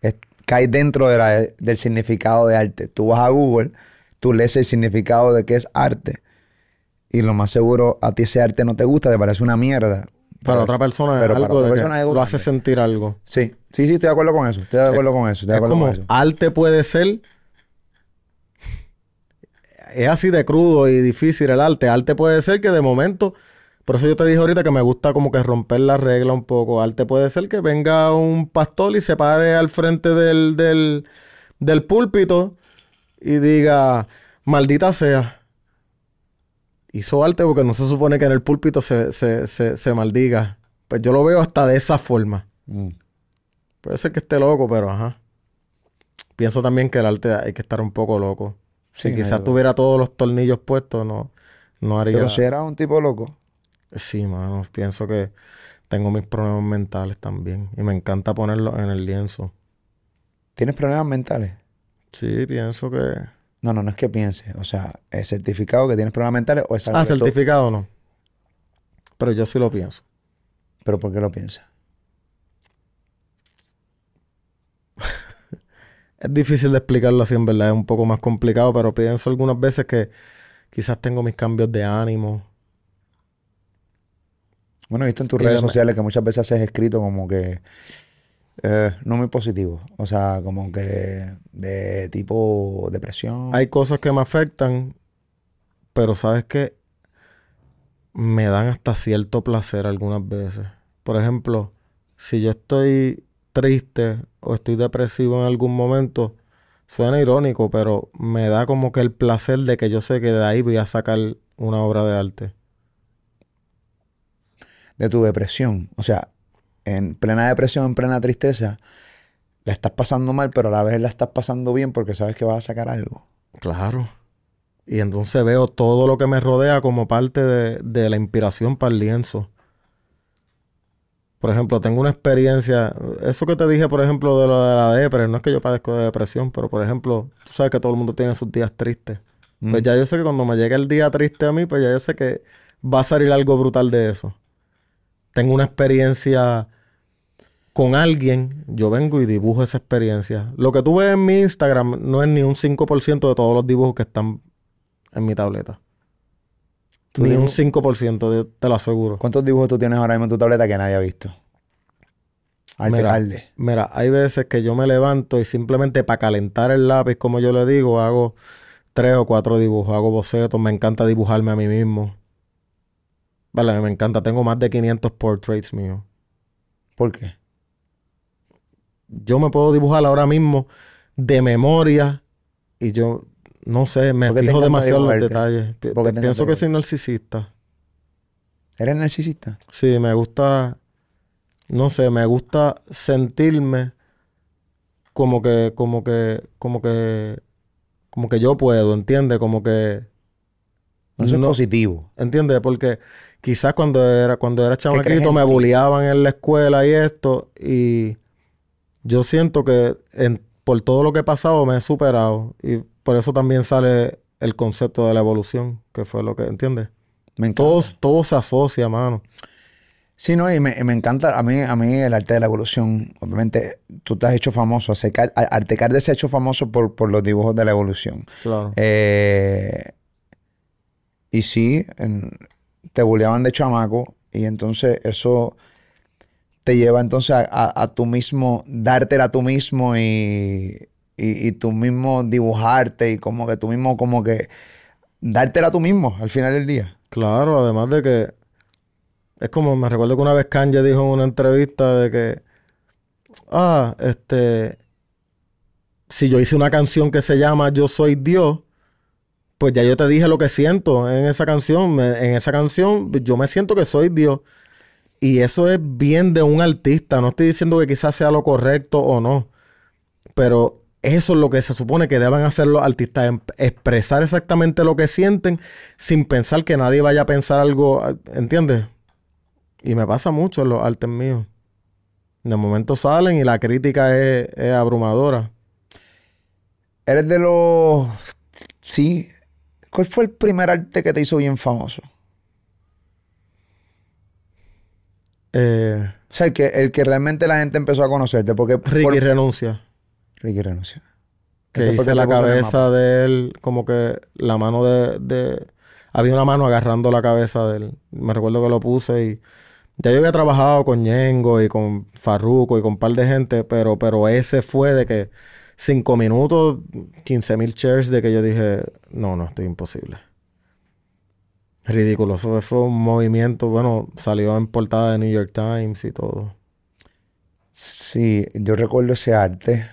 es- cae dentro de la- del significado de arte. Tú vas a Google, tú lees el significado de qué es arte, y lo más seguro a ti ese arte no te gusta, te parece una mierda. Para otra es- persona es pero algo otra de persona es lo hace sentir algo. Sí, sí, sí, estoy de acuerdo con eso, estoy de acuerdo con eso, estoy de Es acuerdo como con eso. arte puede ser... Es así de crudo y difícil el arte. Arte puede ser que de momento... Por eso yo te dije ahorita que me gusta como que romper la regla un poco. Arte puede ser que venga un pastor y se pare al frente del, del, del púlpito y diga, maldita sea. Hizo arte porque no se supone que en el púlpito se, se, se, se maldiga. Pues yo lo veo hasta de esa forma. Mm. Puede ser que esté loco, pero ajá. Pienso también que el arte hay que estar un poco loco. Sí, Si quizás tuviera todos los tornillos puestos, no, no haría... Pero si era un tipo loco. Sí, mano. Pienso que tengo mis problemas mentales también. Y me encanta ponerlos en el lienzo. ¿Tienes problemas mentales? Sí, pienso que... No, no, no es que pienses. O sea, ¿es certificado que tienes problemas mentales o es algo Ah, que tú- certificado no. Pero yo sí lo pienso. ¿Pero por qué lo piensas? Es difícil de explicarlo así, en verdad. Es un poco más complicado, pero pienso algunas veces que quizás tengo mis cambios de ánimo. Bueno, he visto en tus Y redes me- sociales que muchas veces haces escrito como que eh, no muy positivo. O sea, como que de tipo depresión. Hay cosas que me afectan, pero sabes que me dan hasta cierto placer algunas veces. Por ejemplo, si yo estoy triste o estoy depresivo en algún momento, suena irónico, pero me da como que el placer de que yo sé que de ahí voy a sacar una obra de arte. de tu depresión. O sea, en plena depresión, en plena tristeza, la estás pasando mal, pero a la vez la estás pasando bien porque sabes que vas a sacar algo. Claro. Y entonces veo todo lo que me rodea como parte de, de la inspiración para el lienzo. Por ejemplo, tengo una experiencia, eso que te dije, por ejemplo, de lo de la depre, no es que yo padezco de depresión, pero por ejemplo, tú sabes que todo el mundo tiene sus días tristes. Pues Mm. ya yo sé que cuando me llegue el día triste a mí, pues ya yo sé que va a salir algo brutal de eso. Tengo una experiencia con alguien, yo vengo y dibujo esa experiencia. Lo que tú ves en mi Instagram no es ni un 5% de todos los dibujos que están en mi tableta. Ni un 5%, de- te lo aseguro. ¿Cuántos dibujos tú tienes ahora mismo en tu tableta que nadie ha visto? Arte, Mira. Mira, hay veces que yo me levanto y simplemente para calentar el lápiz, como yo le digo, hago tres o cuatro dibujos, hago bocetos, me encanta dibujarme a mí mismo. Vale, me encanta, tengo más de 500 portraits míos. ¿Por qué? Yo me puedo dibujar ahora mismo de memoria y yo no sé, me ¿Por qué te fijo demasiado en los detalles. Pi- ¿Por qué te Pienso que soy narcisista. ¿Eres narcisista? Sí, me gusta, no sé, me gusta sentirme como que, como que, como que, como que yo puedo, ¿entiendes? Como que, No, eso es No. positivo. ¿entiendes? Porque quizás cuando era, cuando era chamaquito me bulliaban en la escuela y esto, y yo siento que en- por todo lo que he pasado me he superado, y por eso también sale el concepto de la evolución, que fue lo que, ¿entiendes? Me encanta. Todo, todo se asocia, mano. Sí, no, y me, me encanta a mí, a mí el arte de la evolución. Obviamente, tú te has hecho famoso. Artecar- Artecarde se ha hecho famoso por, por los dibujos de la evolución. Claro. Eh, y sí, en- te bulleaban de chamaco. Y entonces eso te lleva entonces a, a, a tú mismo, dártela a tú mismo y, y, y tú mismo dibujarte y como que tú mismo como que dártela a tú mismo al final del día. Claro, además de que es como me recuerdo que una vez Kanye dijo en una entrevista de que ah, este si yo hice una canción que se llama Yo soy Dios, pues ya yo te dije lo que siento en esa canción, en esa canción yo me siento que soy Dios. Y eso es bien de un artista, no estoy diciendo que quizás sea lo correcto o no, pero eso es lo que se supone que deben hacer los artistas, em- expresar exactamente lo que sienten sin pensar que nadie vaya a pensar algo, ¿entiendes? Y me pasa mucho en los artes míos. De momento salen y la crítica es, es abrumadora. Eres de los... Sí. ¿Cuál fue el primer arte que te hizo bien famoso? Eh, O sea, el que, el que realmente la gente empezó a conocerte. Porque... Ricky por- renuncia. Ricky renunció. Que Ese fue hice el que la cabeza de él, como que la mano de, de- Había una mano agarrando la cabeza de él. Me recuerdo que lo puse y... Ya yo había trabajado con Ñengo y con Farruko y con un par de gente, pero, pero ese fue de que cinco minutos, 15 mil shares de que yo dije, no, no, estoy imposible. Ridículo. Eso fue un movimiento, bueno, salió en portada de New York Times y todo. Sí, yo recuerdo ese arte.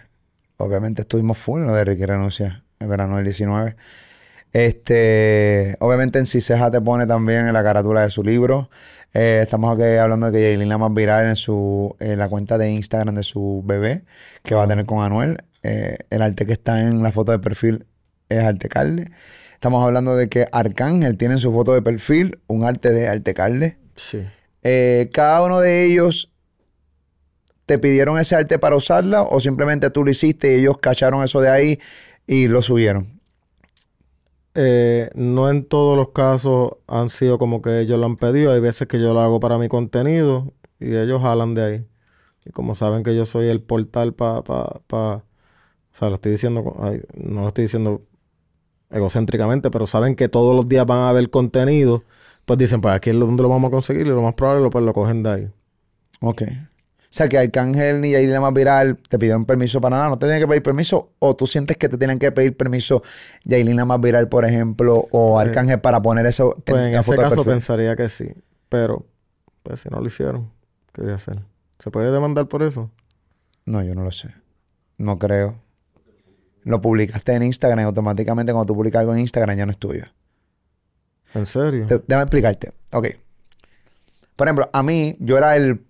Obviamente estuvimos full en lo de Ricky Renuncia en verano del 19. Este, obviamente en Ciseja te pone también en la carátula de su libro. Eh, estamos aquí hablando de que Yailin la más viral en su en la cuenta de Instagram de su bebé que va a tener con Anuel. Eh, el arte que está en la foto de perfil es Arte Carle. Estamos hablando de que Arcángel tiene en su foto de perfil un arte de Arte Carle. Sí. Eh, cada uno de ellos te pidieron ese arte para usarla o simplemente tú lo hiciste y ellos cacharon eso de ahí y lo subieron. Eh, no en todos los casos han sido como que ellos lo han pedido. Hay veces que yo lo hago para mi contenido y ellos jalan de ahí. Y como saben que yo soy el portal para... Pa, pa- o sea, lo estoy diciendo... ay, no lo estoy diciendo egocéntricamente, pero saben que todos los días van a haber contenido. Pues dicen, pues aquí es lo- donde lo vamos a conseguir y lo más probable pues lo cogen de ahí. Ok. O sea que Arcángel ni Yailin más viral te pidieron permiso para nada. ¿No te tienen que pedir permiso? ¿O tú sientes que te tienen que pedir permiso Yailin más viral, por ejemplo, o Arcángel para poner eso Pues en la ese foto caso pensaría que sí. Pero, pues si no lo hicieron, ¿qué voy a hacer? ¿Se puede demandar por eso? No, yo no lo sé. No creo. Lo publicaste en Instagram y automáticamente cuando tú publicas algo en Instagram ya no es tuyo. ¿En serio? Te- déjame explicarte. Ok. Por ejemplo, a mí, yo era el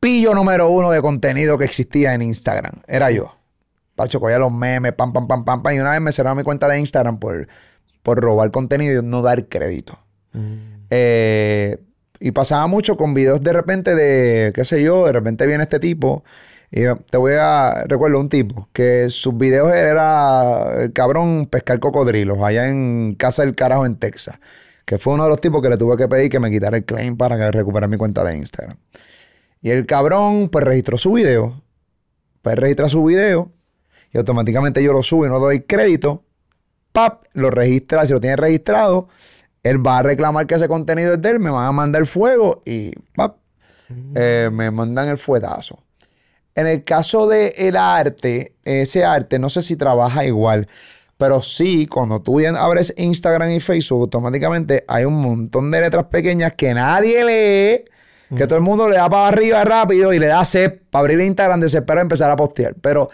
pillo número uno de contenido que existía en Instagram. Era yo. Pacho, cogía los memes, pam, pam, pam, pam, pam. Y una vez me cerraron mi cuenta de Instagram por, por robar contenido y no dar crédito. Mm. Eh, y pasaba mucho con videos de repente de, qué sé yo, de repente viene este tipo. Y te voy a, recuerdo un tipo que sus videos era el cabrón pescar cocodrilos allá en Casa del Carajo en Texas. Que fue uno de los tipos que le tuve que pedir que me quitara el claim para que recuperara mi cuenta de Instagram. Y el cabrón, pues registró su video. Pues registra su video. Y automáticamente yo lo subo y no doy crédito. Pap, lo registra. Si lo tiene registrado, él va a reclamar que ese contenido es de él. Me van a mandar fuego y pap, eh, me mandan el fuetazo. En el caso de el arte, ese arte, no sé si trabaja igual, pero sí, cuando tú abres Instagram y Facebook, automáticamente hay un montón de letras pequeñas que nadie lee, que todo el mundo le da para arriba rápido y le da sed para abrir Instagram, desespera empezar a postear. Pero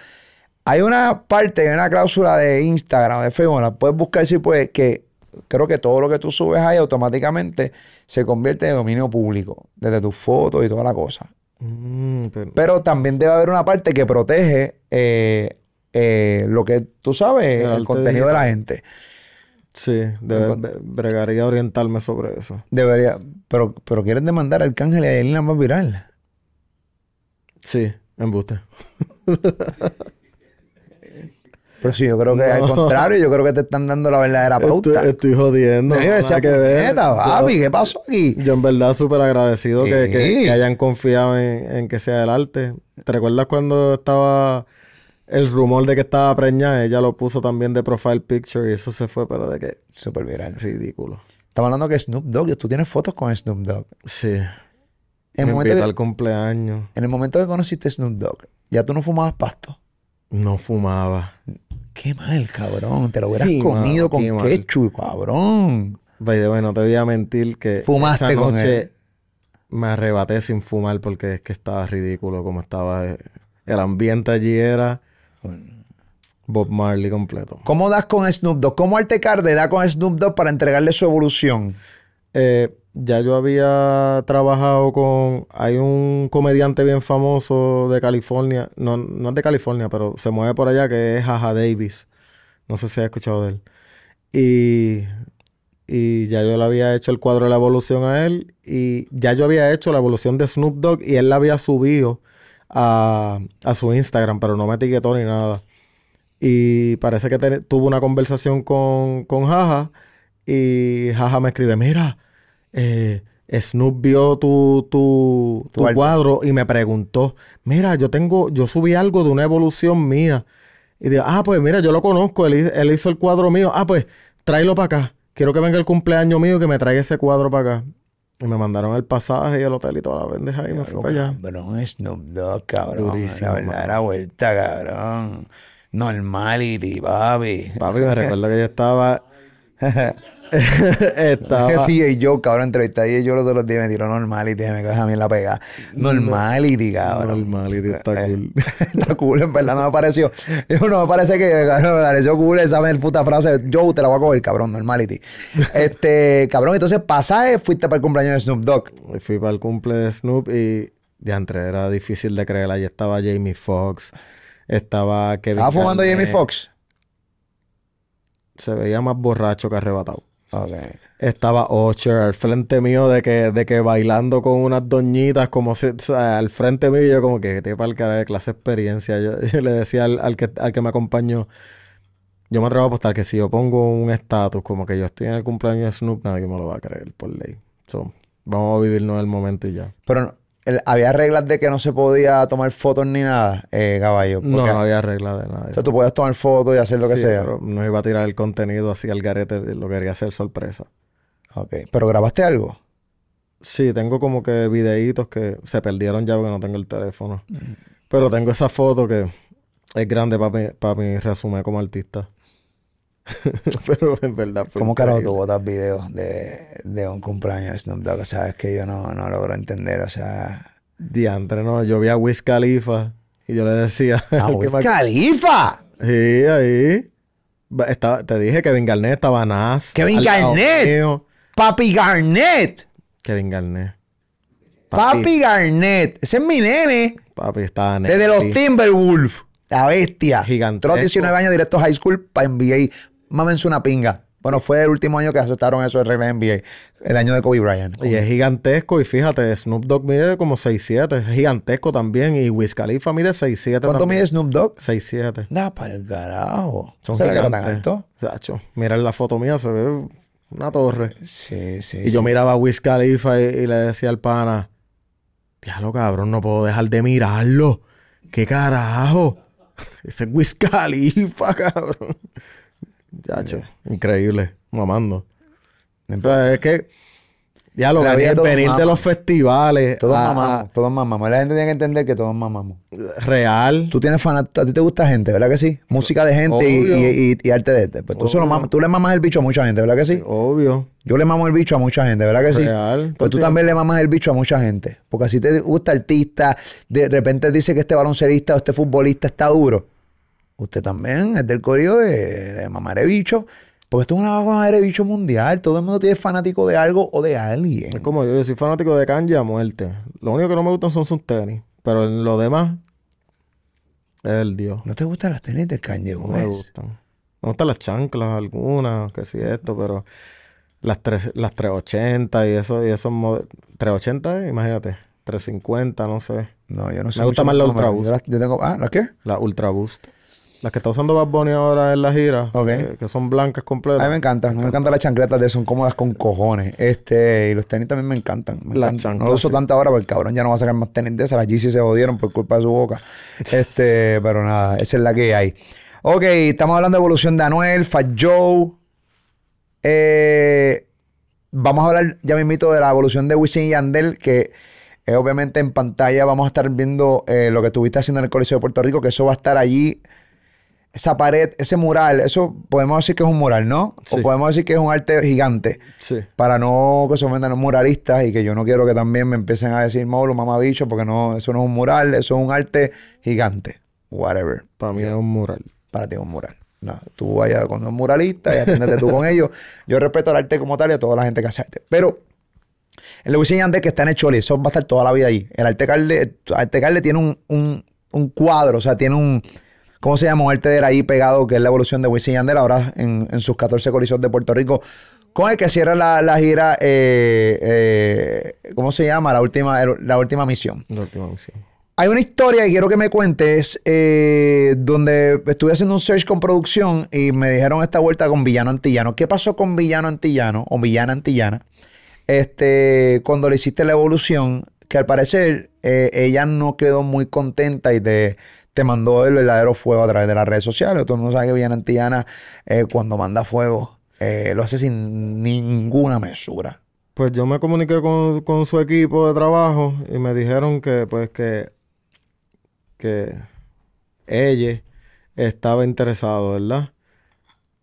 Hay una parte, hay una cláusula de Instagram de Facebook, la puedes buscar si puedes, que creo que todo lo que tú subes ahí automáticamente se convierte en dominio público, desde tus fotos y toda la cosa. Mm, pero- Pero también debe haber una parte que protege eh, eh, lo que tú sabes, El contenido de la gente. sí, debe- be- bregaría orientarme sobre eso. Debería, pero, pero quieren demandar a Arcángel y a Elena más viral. Sí, embuste. Pero sí, yo creo que al contrario, yo creo que te están dando la verdadera pauta. Estoy, estoy jodiendo. No, nada que ver. papi, ¿qué pasó aquí? Yo en verdad súper agradecido que, que- hayan confiado en, en que sea el arte. ¿Te recuerdas cuando estaba el rumor de que estaba preñada? Ella lo puso también de profile picture y eso se fue, pero de que Súper viral. ridículo. Estamos hablando que Snoop Dogg, tú tienes fotos con Snoop Dogg. Sí. En el, me momento que, al cumpleaños. en el momento que conociste a Snoop Dogg, ya tú no fumabas pasto. No fumaba. Qué mal, cabrón. Te lo hubieras Sí, comido mano, con qué mal. ketchup, cabrón. By the way, no te voy a mentir que Fumaste esa con noche él. me arrebaté sin fumar porque es que estaba ridículo como estaba. El ambiente allí era Bob Marley completo. ¿Cómo das con Snoop Dogg? ¿Cómo Arte Carde da con Snoop Dogg para entregarle su evolución? Eh, ya yo había trabajado con... Hay un comediante bien famoso de California. No, no es de California, pero se mueve por allá que es Jaja Davis. No sé si has escuchado de él. Y, y ya yo le había hecho el cuadro de la evolución a él. Y ya yo había hecho la evolución de Snoop Dogg y él la había subido a, a su Instagram, pero no me etiquetó ni nada. Y parece que te- tuvo una conversación con, con Jaja. Y Jaja me escribe, mira, eh, Snoop vio tu, tu, Tu cuadro y me preguntó, mira, yo tengo, yo subí algo de una evolución mía. Y digo, ah, pues mira, yo lo conozco, él, hi- él hizo el cuadro mío. Ah, pues tráelo para acá. Quiero que venga el cumpleaños mío y que me traiga ese cuadro para acá. Y me mandaron el pasaje y el hotel y toda la bendeja y me fui para allá. Cabrón, Snoop Dogg, cabrón. Durísimo, la verdadera vuelta, cabrón. Normality, papi. Papi, me recuerdo que yo estaba... estaba... Sí, yo, cabrón, entrevisté a yo los otros días me tiró Normality, me coge a mí en la pega. Normality, cabrón. Normality está Eh, cool. Está cool, en verdad no me pareció. No me parece que cabrón, me pareció cool esa puta frase. Yo te la voy a coger, cabrón, normality. Este, cabrón, entonces pasaje, fuiste para el cumpleaños de Snoop Dogg. Y Fui para el cumple de Snoop y de entre era difícil de creer. Allí estaba Jamie Foxx, estaba Kevin ¿Estaba fumando. Jamie Foxx? Se veía más borracho que arrebatado. Ok. Estaba Usher al frente mío de que, de que bailando con unas doñitas como si, o sea, al frente mío yo como que te para cara de clase experiencia. Yo, yo le decía al, al que, al que me acompañó, yo me atrevo a apostar que si yo pongo un estatus como que yo estoy en el cumpleaños de Snoop, nadie me lo va a creer por ley. So, vamos a vivirnos el momento y ya. Pero no- el- había reglas de que no se podía tomar fotos ni nada, eh, caballo. No, porque- no había regla de nada. O sea, tú podías tomar fotos y hacer lo que Sí, sea. pero no iba a tirar el contenido así al garete, lo quería hacer sorpresa. Ok. Pero grabaste algo. Sí, tengo como que videitos que se perdieron ya porque no tengo el teléfono. Pero tengo esa foto que es grande para mi, para mi resumen como artista. Pero en verdad fue ¿Cómo carajo tú botas videos de, de un cumpleaños de Snoop Dogg? O sea, es que yo no, no logro entender. O sea. Diantre, no. Yo vi a Wiz Khalifa y yo le decía... ¡Ah, al que Wiz me- Khalifa! Sí, ahí. Estaba- te dije Kevin Garnett estaba Nas. ¡Kevin Garnett! mío. ¡Papi Garnett! Kevin Garnett. Papi, Garnett. Ese es mi nene. Papi, estaba Desde los. Timberwolves. La bestia. Gigantesco. A 19 años directo a high school para NBA. Mámense una pinga. Bueno, fue el último año que aceptaron eso de regla NBA. El año de Kobe Bryant. Y es gigantesco. Y fíjate, Snoop Dogg mide como 6'7". Es gigantesco también. Y Wiz Khalifa mide 6'7". ¿Cuánto también. mide Snoop Dogg? 6'7". Da para el carajo. Son ¿Será que era tan gigantes. alto? Sacho, mira la foto mía, se ve una torre. Sí, sí. Y yo miraba a Wiz Khalifa y, y le decía al pana, diablo cabrón, no puedo dejar de mirarlo. ¿Qué carajo? Ese es Wiz Khalifa, cabrón. Chacho, increíble, mamando. Pero es que, ya lo venir, de los festivales Todos a- mamamos, todos mamamos. La gente tiene que entender que todos mamamos. real. Tú tienes fan, a ti te gusta gente, ¿verdad que sí? Música de gente y, y- y- arte de gente. Pues tú, se lo mamas- tú le mamas el bicho a mucha gente, ¿verdad que sí? Obvio. Yo le mamo el bicho a mucha gente, ¿verdad que sí? Real. Pues tú también le mamas el bicho a mucha gente. Porque si te gusta artista, de repente dice que este baloncerista o este futbolista está duro. Usted también es del corillo de, de Bicho. Porque esto es una Mamare Bicho mundial. Todo el mundo tiene fanático de algo o de alguien. Es como yo, yo soy fanático de Kanye a muerte. Lo único que no me gustan son sus tenis. Pero en lo demás, es el Dios. ¿No te gustan las tenis de Kanye No me West? gustan. Me gustan las chanclas, algunas, que sí esto, pero las, tres, las 380 y eso, y esos mode- 380, eh, imagínate, 350, no sé. No, yo no sé. Me gusta más la. Ultra las- yo tengo. Ah, ¿las qué? Las Ultra Boost. Las que está usando Bad Bunny ahora en la gira, Ok. eh, que son blancas A completas. mí me encantan. A mí me encantan las chancletas de son cómodas con cojones. Este, y los tenis también me encantan. Me Las encantan. No chanclas, lo uso sí. tanto ahora porque el cabrón ya no va a sacar más tenis de esas. Las Yeezy se jodieron por culpa de su boca. Este, pero nada, esa es la que hay. Ok, estamos hablando de evolución de Anuel, Fat Joe. Eh, vamos a hablar ya mismito de la evolución de Wisin y Yandel, que eh, obviamente en pantalla vamos a estar viendo eh, lo que estuviste haciendo en el Coliseo de Puerto Rico, que eso va a estar allí. Esa pared, ese mural, eso podemos decir que es un mural, ¿no? O podemos decir que es un arte gigante. Sí. Para no que se ofendan los muralistas y que yo no quiero que también me empiecen a decir Molo, mamabicho, porque no, eso no es un mural, eso es un arte gigante. Whatever. Para mí es un mural. Para ti es un mural. No, tú vayas con un muralista y atiéndete tú con ellos. Yo respeto el arte como tal y a toda la gente que hace arte. Pero el y Yandel que está en el Choli, eso va a estar toda la vida ahí. El arte Carle, el arte Carle tiene un, un, un cuadro, o sea, tiene un, ¿cómo se llama? Un arte de ahí pegado, que es la evolución de Wisin Yandel ahora en, en sus 14 coliseos de Puerto Rico, con el que cierra la, la gira, eh, eh, ¿cómo se llama? La última, la última misión. La última misión. Hay una historia que quiero que me cuentes eh, donde estuve haciendo un search con producción y me dijeron esta vuelta con Villano Antillano. ¿Qué pasó con Villano Antillano o Villana Antillana? Este, cuando le hiciste la evolución, que al parecer eh, ella no quedó muy contenta y te, te mandó el verdadero fuego a través de las redes sociales. Todo el mundo sabe que Villana Antillana, eh, cuando manda fuego, eh, lo hace sin ninguna mesura. Pues yo me comuniqué con, con su equipo de trabajo y me dijeron que, pues, que, que ella estaba interesado, ¿verdad?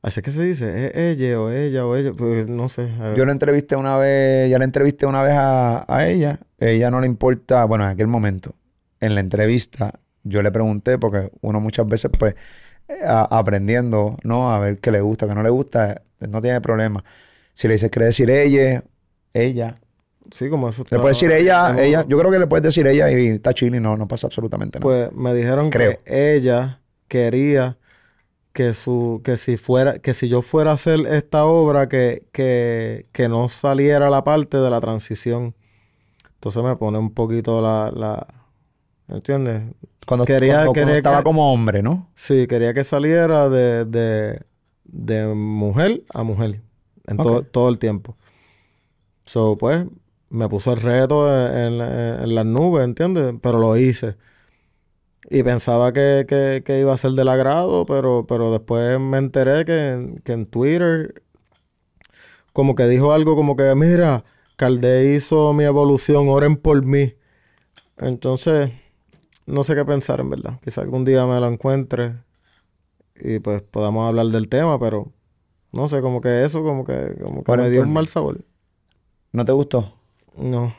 Así que se dice, ¿es ella o ella o ella? Pues no sé. Yo la entrevisté una vez, ya la entrevisté una vez a, a ella. Ella no le importa, bueno, en aquel momento, en la entrevista, yo le pregunté, porque uno muchas veces, pues, a- aprendiendo, ¿no? A ver qué le gusta, qué no le gusta, no tiene problema. Si le dices, quiere decir ella, ella. Sí, como eso Le puedes decir ella, ella. Yo creo que le puedes decir ella y está chill y no, no pasa absolutamente nada. Pues me dijeron Creo. que ella quería que su, que si fuera, que si yo fuera a hacer esta obra, que, que, que no saliera la parte de la transición. Entonces me pone un poquito la, la ¿entiendes? cuando quería- cuando- cuando quería estaba que- como hombre, ¿no? Sí, quería que saliera de, de, de mujer a mujer. En todo, Ok. todo el tiempo. So, pues, me puso el reto en, en- en las nubes, ¿entiendes? Pero lo hice. Y pensaba que, que- que iba a ser del agrado, pero, pero después me enteré que, que en Twitter como que dijo algo como que, mira, Calde hizo mi evolución, oren por mí. Entonces, no sé qué pensar en verdad. Quizá algún día me lo encuentre y pues podamos hablar del tema, pero no sé, como que eso, como que, como que me dio un mal sabor. ¿No te gustó? No.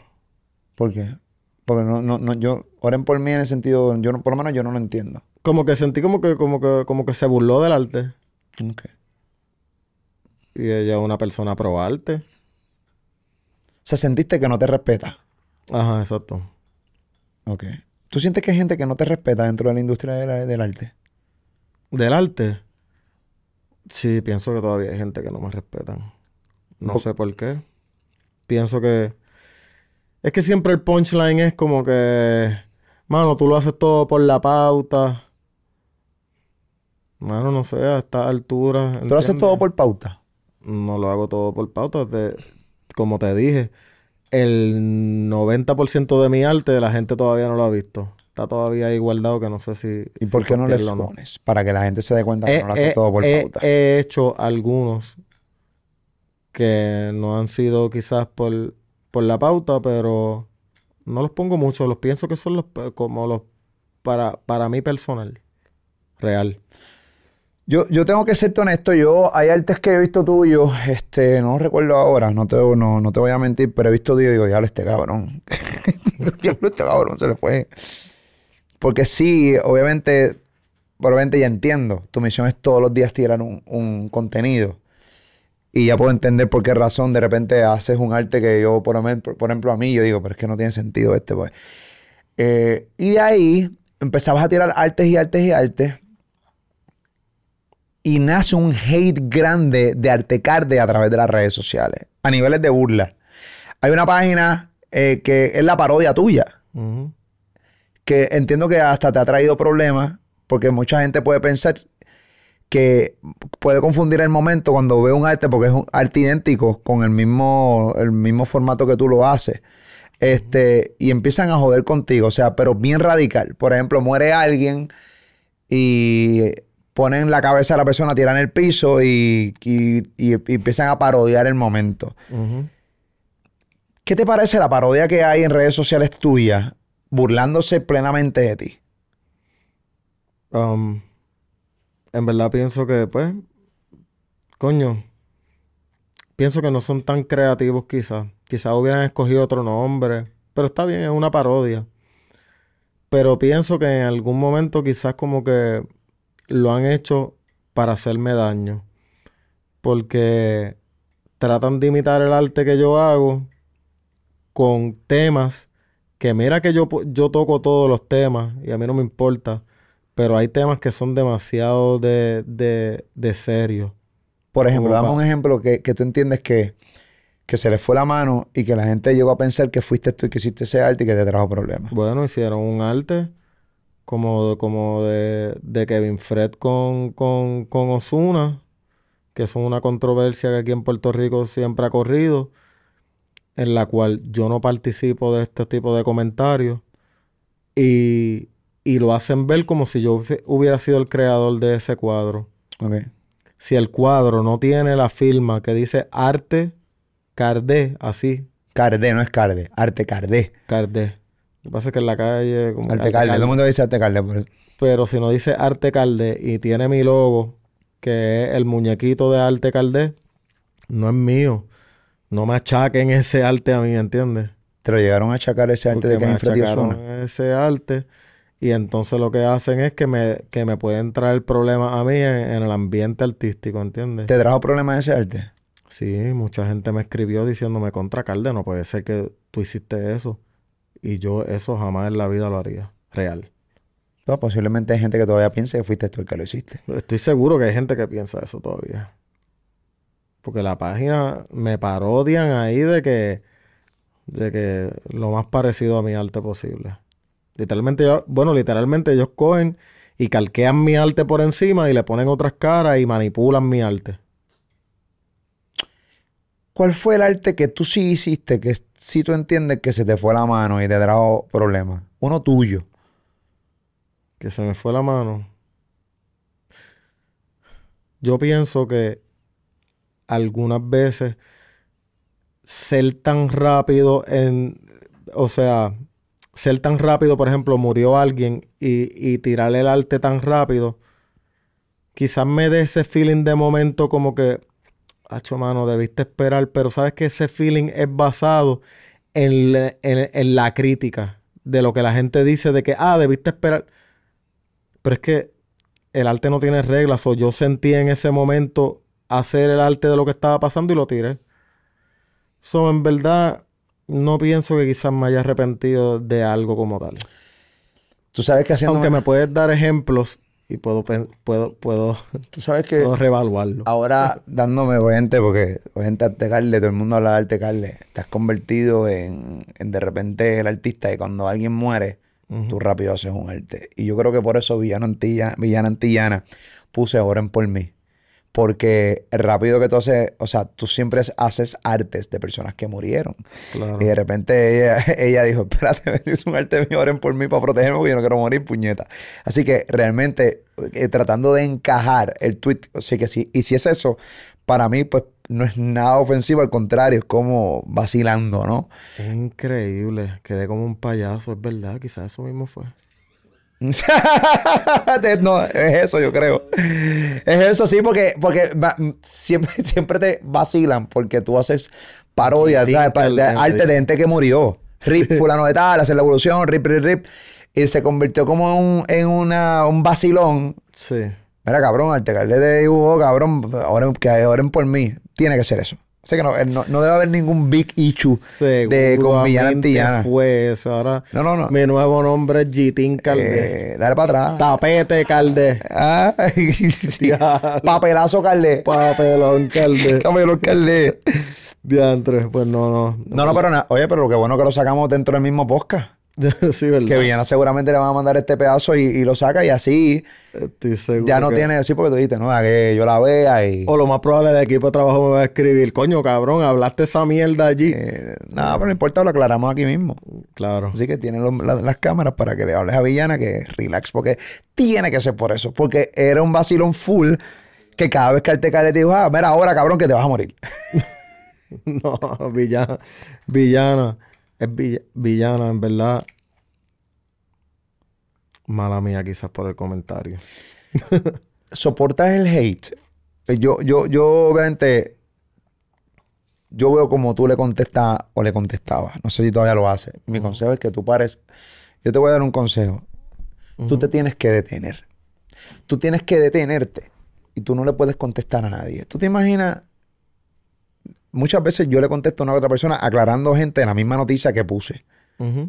¿Por qué? Porque no, no, no, yo, oren por mí en el sentido, yo no, por lo menos yo no lo entiendo. Como que sentí como que, como que, como que se burló del arte. Ok. Y ella es una persona pro arte. O sea, sentiste que no te respeta. Ajá, exacto. Ok. ¿Tú sientes que hay gente que no te respeta dentro de la industria de la- del arte? Del arte. Sí, pienso que todavía hay gente que no me respetan. No Por- sé por qué. Pienso que... Es que siempre el punchline es como que... Mano, tú lo haces todo por la pauta. Mano, no sé, a esta altura. ¿Tú lo haces todo por pauta? No lo hago todo por pauta. Te- como te dije, el 90% de mi arte la gente todavía no lo ha visto. Está todavía ahí guardado que no sé si... ¿Y si por qué no lo expones? Para que la gente se dé cuenta que He, no lo haces he- todo por he- pauta. he hecho algunos que no han sido quizás por, por la pauta, pero no los pongo mucho. Los pienso que son los como los para, para mí personal. Real. Yo, yo tengo que serte honesto, yo hay artes que he visto tuyos, este, no recuerdo ahora, no te, no, no te voy a mentir, pero he visto tuyo y digo, diablo, este cabrón. este cabrón se le fue. Porque sí, obviamente, probablemente ya entiendo. Tu misión es todos los días tirar un, un contenido. Y ya puedo entender por qué razón de repente haces un arte que yo, por, por ejemplo, a mí, yo digo, pero es que no tiene sentido este, pues. Eh, y de ahí empezabas a tirar artes y artes y artes. Y nace un hate grande de Artecarde a través de las redes sociales, a niveles de burla. Hay una página eh, que es la parodia tuya, que entiendo que hasta te ha traído problemas, porque mucha gente puede pensar que puede confundir el momento cuando ve un arte, porque es un arte idéntico con el mismo, el mismo formato que tú lo haces. Este, y empiezan a joder contigo, o sea, pero bien radical. Por ejemplo, muere alguien y ponen la cabeza de la persona, tiran el piso y, y- y- y empiezan a parodiar el momento. ¿Qué te parece la parodia que hay en redes sociales tuyas burlándose plenamente de ti? Um, en verdad pienso que, pues, coño, pienso que no son tan creativos quizás. Quizás hubieran escogido otro nombre, pero está bien, es una parodia. Pero pienso que en algún momento quizás como que lo han hecho para hacerme daño. Porque tratan de imitar el arte que yo hago con temas que mira que yo, yo toco todos los temas y a mí no me importa. Pero hay temas que son demasiado de, de, de serios. Por ejemplo, dame un ejemplo que, que tú entiendes que, que se le fue la mano y que la gente llegó a pensar que fuiste tú y que hiciste ese arte y que te trajo problemas. Bueno, hicieron un arte como, como de, de Kevin Fred con, con, con Ozuna, que es una controversia que aquí en Puerto Rico siempre ha corrido, en la cual yo no participo de este tipo de comentarios y, y lo hacen ver como si yo hubi- hubiera sido el creador de ese cuadro. Si el cuadro no tiene la firma que dice arte Cardé, así, Cardé, no es Cardé. Arte Cardé. Cardé. Lo que pasa es que en la calle... Como Arte Arte Cardé. Todo el mundo dice Arte Cardé. por eso. Pero si no dice Arte Caldé y tiene mi logo, que es el muñequito de Arte Caldé, no es mío. No me achaquen ese arte a mí, ¿entiendes? Te lo llegaron a achacar ese arte Porque de Ozuna. ese arte y entonces lo que hacen es que me, que me pueden traer problemas a mí en, en el ambiente artístico, ¿entiendes? ¿Te trajo problemas ese arte? Sí, mucha gente me escribió diciéndome contra Calde, no puede ser que tú hiciste eso. Y yo eso jamás en la vida lo haría. Real. Pues posiblemente hay gente que todavía piensa que fuiste tú el que lo hiciste. Estoy seguro que hay gente que piensa eso todavía. Porque la página me parodian ahí de que, de que lo más parecido a mi arte posible. Literalmente, yo- bueno, literalmente ellos cogen y calquean mi arte por encima y le ponen otras caras y manipulan mi arte. ¿Cuál fue el arte que tú sí hiciste que sí tú entiendes que se te fue la mano y te trajo problemas? Uno tuyo. Que se me fue la mano. Yo pienso que algunas veces ser tan rápido en, o sea, ser tan rápido, por ejemplo, murió alguien y, y tirarle el arte tan rápido, quizás me dé ese feeling de momento como que, hacho mano, debiste esperar, pero sabes que ese feeling es basado en, la- en- en la crítica de lo que la gente dice de que, ah, debiste esperar. Pero es que el arte no tiene reglas, o yo sentí en ese momento hacer el arte de lo que estaba pasando y lo tiré. So, en verdad, no pienso que quizás me haya arrepentido de algo como tal. Tú sabes que haciendo... Aunque me puedes dar ejemplos y puedo, puedo, puedo, Tú sabes que... puedo reevaluarlo. Ahora dándome oyente, porque oyente Arte Carle, todo el mundo habla de Arte Carle. Te has convertido en, en de repente el artista y cuando alguien muere, Ujú. tú rápido haces un arte. Y yo creo que por eso Villano Antilla, Villana Antillana puse Oren por mí. Porque rápido que tú haces, o sea, tú siempre haces artes de personas que murieron. Claro. Y de repente ella, ella dijo, espérate, es un arte mío, oren por mí para protegerme porque yo no quiero morir, puñeta. Así que realmente eh, tratando de encajar el tweet, o sea que sí, y si es eso, para mí pues no es nada ofensivo, al contrario, es como vacilando, ¿no? Es increíble. Quedé como un payaso, es verdad. Quizás eso mismo fue. no, es eso, yo creo. Es eso, sí, porque, porque va- siempre, siempre te vacilan porque tú haces parodias de, arte de gente que murió. rip fulano de tal, hacer la evolución, rip, rip, rip. Y se convirtió como en un, en una, un vacilón. Sí. Mira, cabrón, Artecarle de dibujó, cabrón, ahora que oren por mí. Tiene que ser eso. Así que no, eh, no, no debe haber ningún big issue de con villana antillana. fue eso. Ahora No, no, no. mi nuevo nombre es Gitín Caldé. Eh, dale para atrás. Tapete Caldé. Ay, sí. Papelazo Carle. Papelón Caldé. Papelón Carle. Diantre, pues no, no. No, no, pero nada. Oye, pero lo que bueno que lo sacamos dentro del mismo podcast. sí, ¿verdad? Que Villana seguramente le van a mandar este pedazo y, y lo saca y así Estoy seguro ya no que- tiene, sí, porque tú dijiste, no, da que yo la vea y... O lo más probable, el equipo de trabajo me va a escribir, coño, cabrón, hablaste esa mierda allí. eh, nada, pero no importa, lo aclaramos aquí mismo. Claro. Así que tienen la- las cámaras para que le hables a Villana que relax, porque tiene que ser por eso, porque era un vacilón full que cada vez que Arteca le dijo, ah, mira ahora, cabrón, que te vas a morir. No, villana. Villana. Es vill- villana, en verdad. Mala mía, quizás por el comentario. ¿Soportas el hate? Eh, Yo, yo, yo, obviamente, yo veo como tú le contestas o le contestabas. No sé si todavía lo haces. Mi consejo es que tú pares. Yo te voy a dar un consejo. Tú te tienes que detener. Tú tienes que detenerte y tú no le puedes contestar a nadie. ¿Tú te imaginas? Muchas veces yo le contesto a una otra persona aclarando gente en la misma noticia que puse.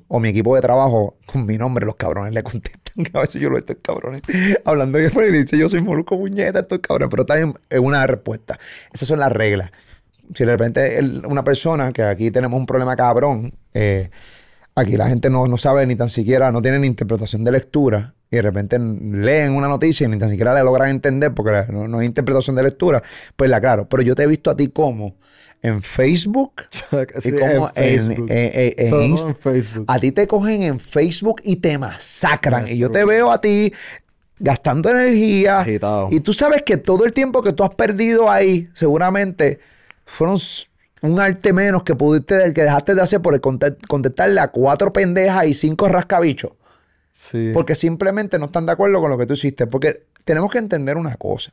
O mi equipo de trabajo, con mi nombre, los cabrones le contestan. Que a veces yo lo estos cabrones hablando y después le dice, yo soy Molusco Muñeta, estos cabrones. Pero también es una respuesta. Esas son las reglas. Si de repente el- una persona, que aquí tenemos un problema cabrón, eh, aquí la gente no, no sabe ni tan siquiera, no tiene ni interpretación de lectura. Y de repente leen una noticia y ni tan siquiera la logran entender porque la- no, no hay interpretación de lectura, pues la claro. Pero yo te he visto a ti como en Facebook Sí, y como en, Facebook. en- en- en Solo Inst- en Facebook. a ti te cogen en Facebook y te masacran. Y yo te veo a ti gastando energía. Agitado. Y tú sabes que todo el tiempo que tú has perdido ahí, seguramente fueron un arte menos que pudiste, que dejaste de hacer por contestarle a cuatro pendejas y cinco rascabichos. Porque simplemente no están de acuerdo con lo que tú hiciste. Porque tenemos que entender una cosa.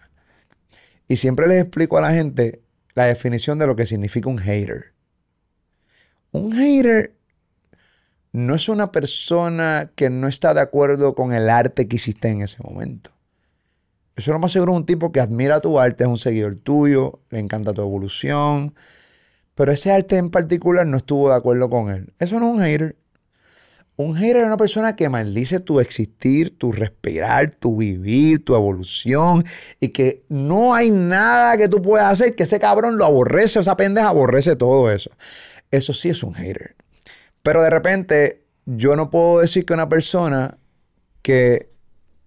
Y siempre les explico a la gente la definición de lo que significa un hater. Un hater no es una persona que no está de acuerdo con el arte que hiciste en ese momento. Eso lo más seguro es un tipo que admira tu arte, es un seguidor tuyo, le encanta tu evolución, pero ese arte en particular no estuvo de acuerdo con él. Eso no es un hater. Un hater es una persona que maldice tu existir, tu respirar, tu vivir, tu evolución y que no hay nada que tú puedas hacer que ese cabrón lo aborrece o esa pendeja aborrece todo eso. Eso sí es un hater. Pero de repente yo no puedo decir que una persona que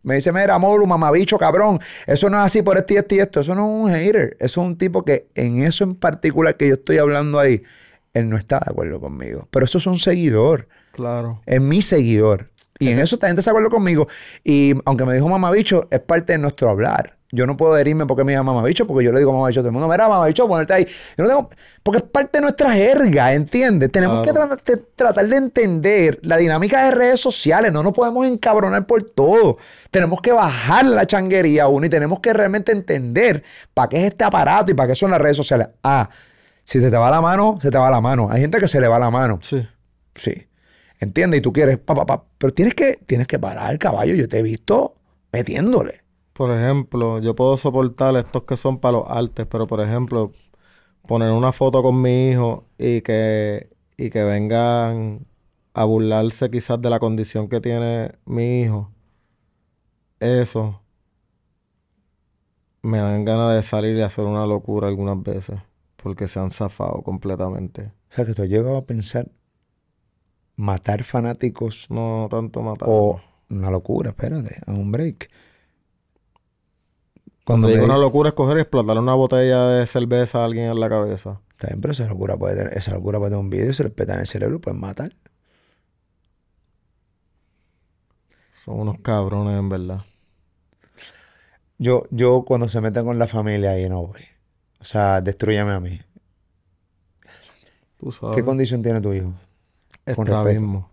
me dice, mira, Molu, mamabicho, cabrón, eso no es así por esto y esto y esto. Eso no es un hater. Eso es un tipo que en eso en particular que yo estoy hablando ahí, él no está de acuerdo conmigo. Pero eso es un seguidor Claro. es mi seguidor. Y en eso también está de acuerdo conmigo. Y aunque me dijo mamabicho, es parte de nuestro hablar. Yo no puedo herirme porque me llama mamabicho, porque yo le digo mamabicho a todo el mundo. Mira, mamabicho, ponerte ahí. Yo no tengo... Porque es parte de nuestra jerga, ¿entiendes? Tenemos que tra- tratar de entender la dinámica de redes sociales. No nos podemos encabronar por todo. Tenemos que bajar la changuería uno y tenemos que realmente entender para qué es este aparato y para qué son las redes sociales. Ah, si se te va la mano, se te va la mano. Hay gente que se le va la mano. Sí. Sí. ¿Entiendes? Y tú quieres, pa, pa, pa. Pero tienes que, tienes que parar, caballo. Yo te he visto metiéndole. Por ejemplo, yo puedo soportar estos que son para los artes, pero por ejemplo, poner una foto con mi hijo y que, y que vengan a burlarse quizás de la condición que tiene mi hijo, eso me dan ganas de salir y hacer una locura algunas veces, porque se han zafado completamente. O sea, que tú has llegado a pensar matar fanáticos No tanto matar. o una locura, espérate, a un break. Cuando me llega una locura es coger y explotar una botella de cerveza a alguien en la cabeza. Bien, pero esa locura puede tener, esa locura puede tener un video, se le peta en el cerebro, pueden matar. Son unos cabrones en verdad. Yo, yo cuando se meten con la familia ahí no voy. O sea, destruyame a mí. Tú sabes. ¿Qué condición tiene tu hijo? Estrabismo.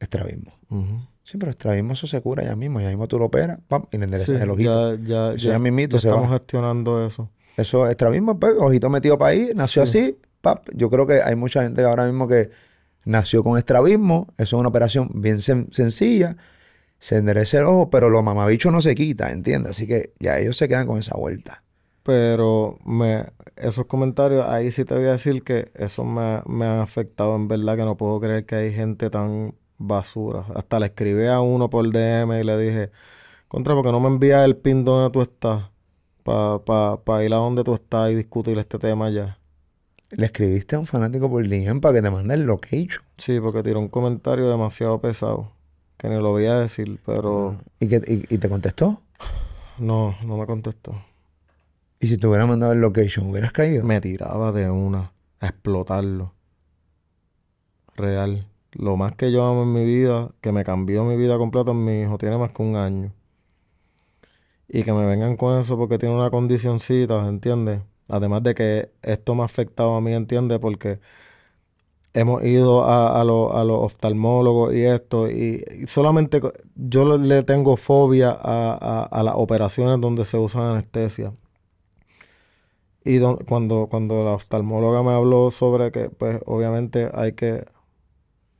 Estrabismo. Ujú. Sí, pero estrabismo eso se cura ya mismo. Ya mismo tú lo operas, pam, y le enderezas Sí, el ojito. ya, ya, Eso ya mismito ya se estamos va. gestionando eso. Eso es estrabismo, pues, ojito metido para ahí, nació Sí. así, pap. Yo creo que hay mucha gente ahora mismo que nació con estrabismo, eso es una operación bien sen- sencilla, se endereza el ojo, pero los mamabichos no se quita, ¿entiendes? Así que ya ellos se quedan con esa vuelta. Pero me, esos comentarios, ahí sí te voy a decir que eso me, me han afectado en verdad, que no puedo creer que hay gente tan basura. Hasta le escribí a uno por DM y le dije, contra, porque no me envías el pin donde tú estás? Para pa, pa ir a donde tú estás y discutir este tema ya. Le escribiste a un fanático por DM para que te mande el location. Sí, porque tiró un comentario demasiado pesado, que ni lo voy a decir, pero ¿Y, que, y, y te contestó? no, no me contestó. Y si te hubiera mandado el location, ¿hubieras caído? Me tiraba de una a explotarlo. Real. Lo más que yo amo en mi vida, que me cambió mi vida completa, mi hijo tiene más que un año. Y que me vengan con eso porque tiene una condicioncita, ¿entiendes? Además de que esto me ha afectado a mí, ¿entiendes? Porque hemos ido a, a, los- a los oftalmólogos y esto, y, solamente yo le- tengo fobia a, a- las operaciones donde se usa anestesia. Y don- cuando, cuando la oftalmóloga me habló sobre que, pues, obviamente hay que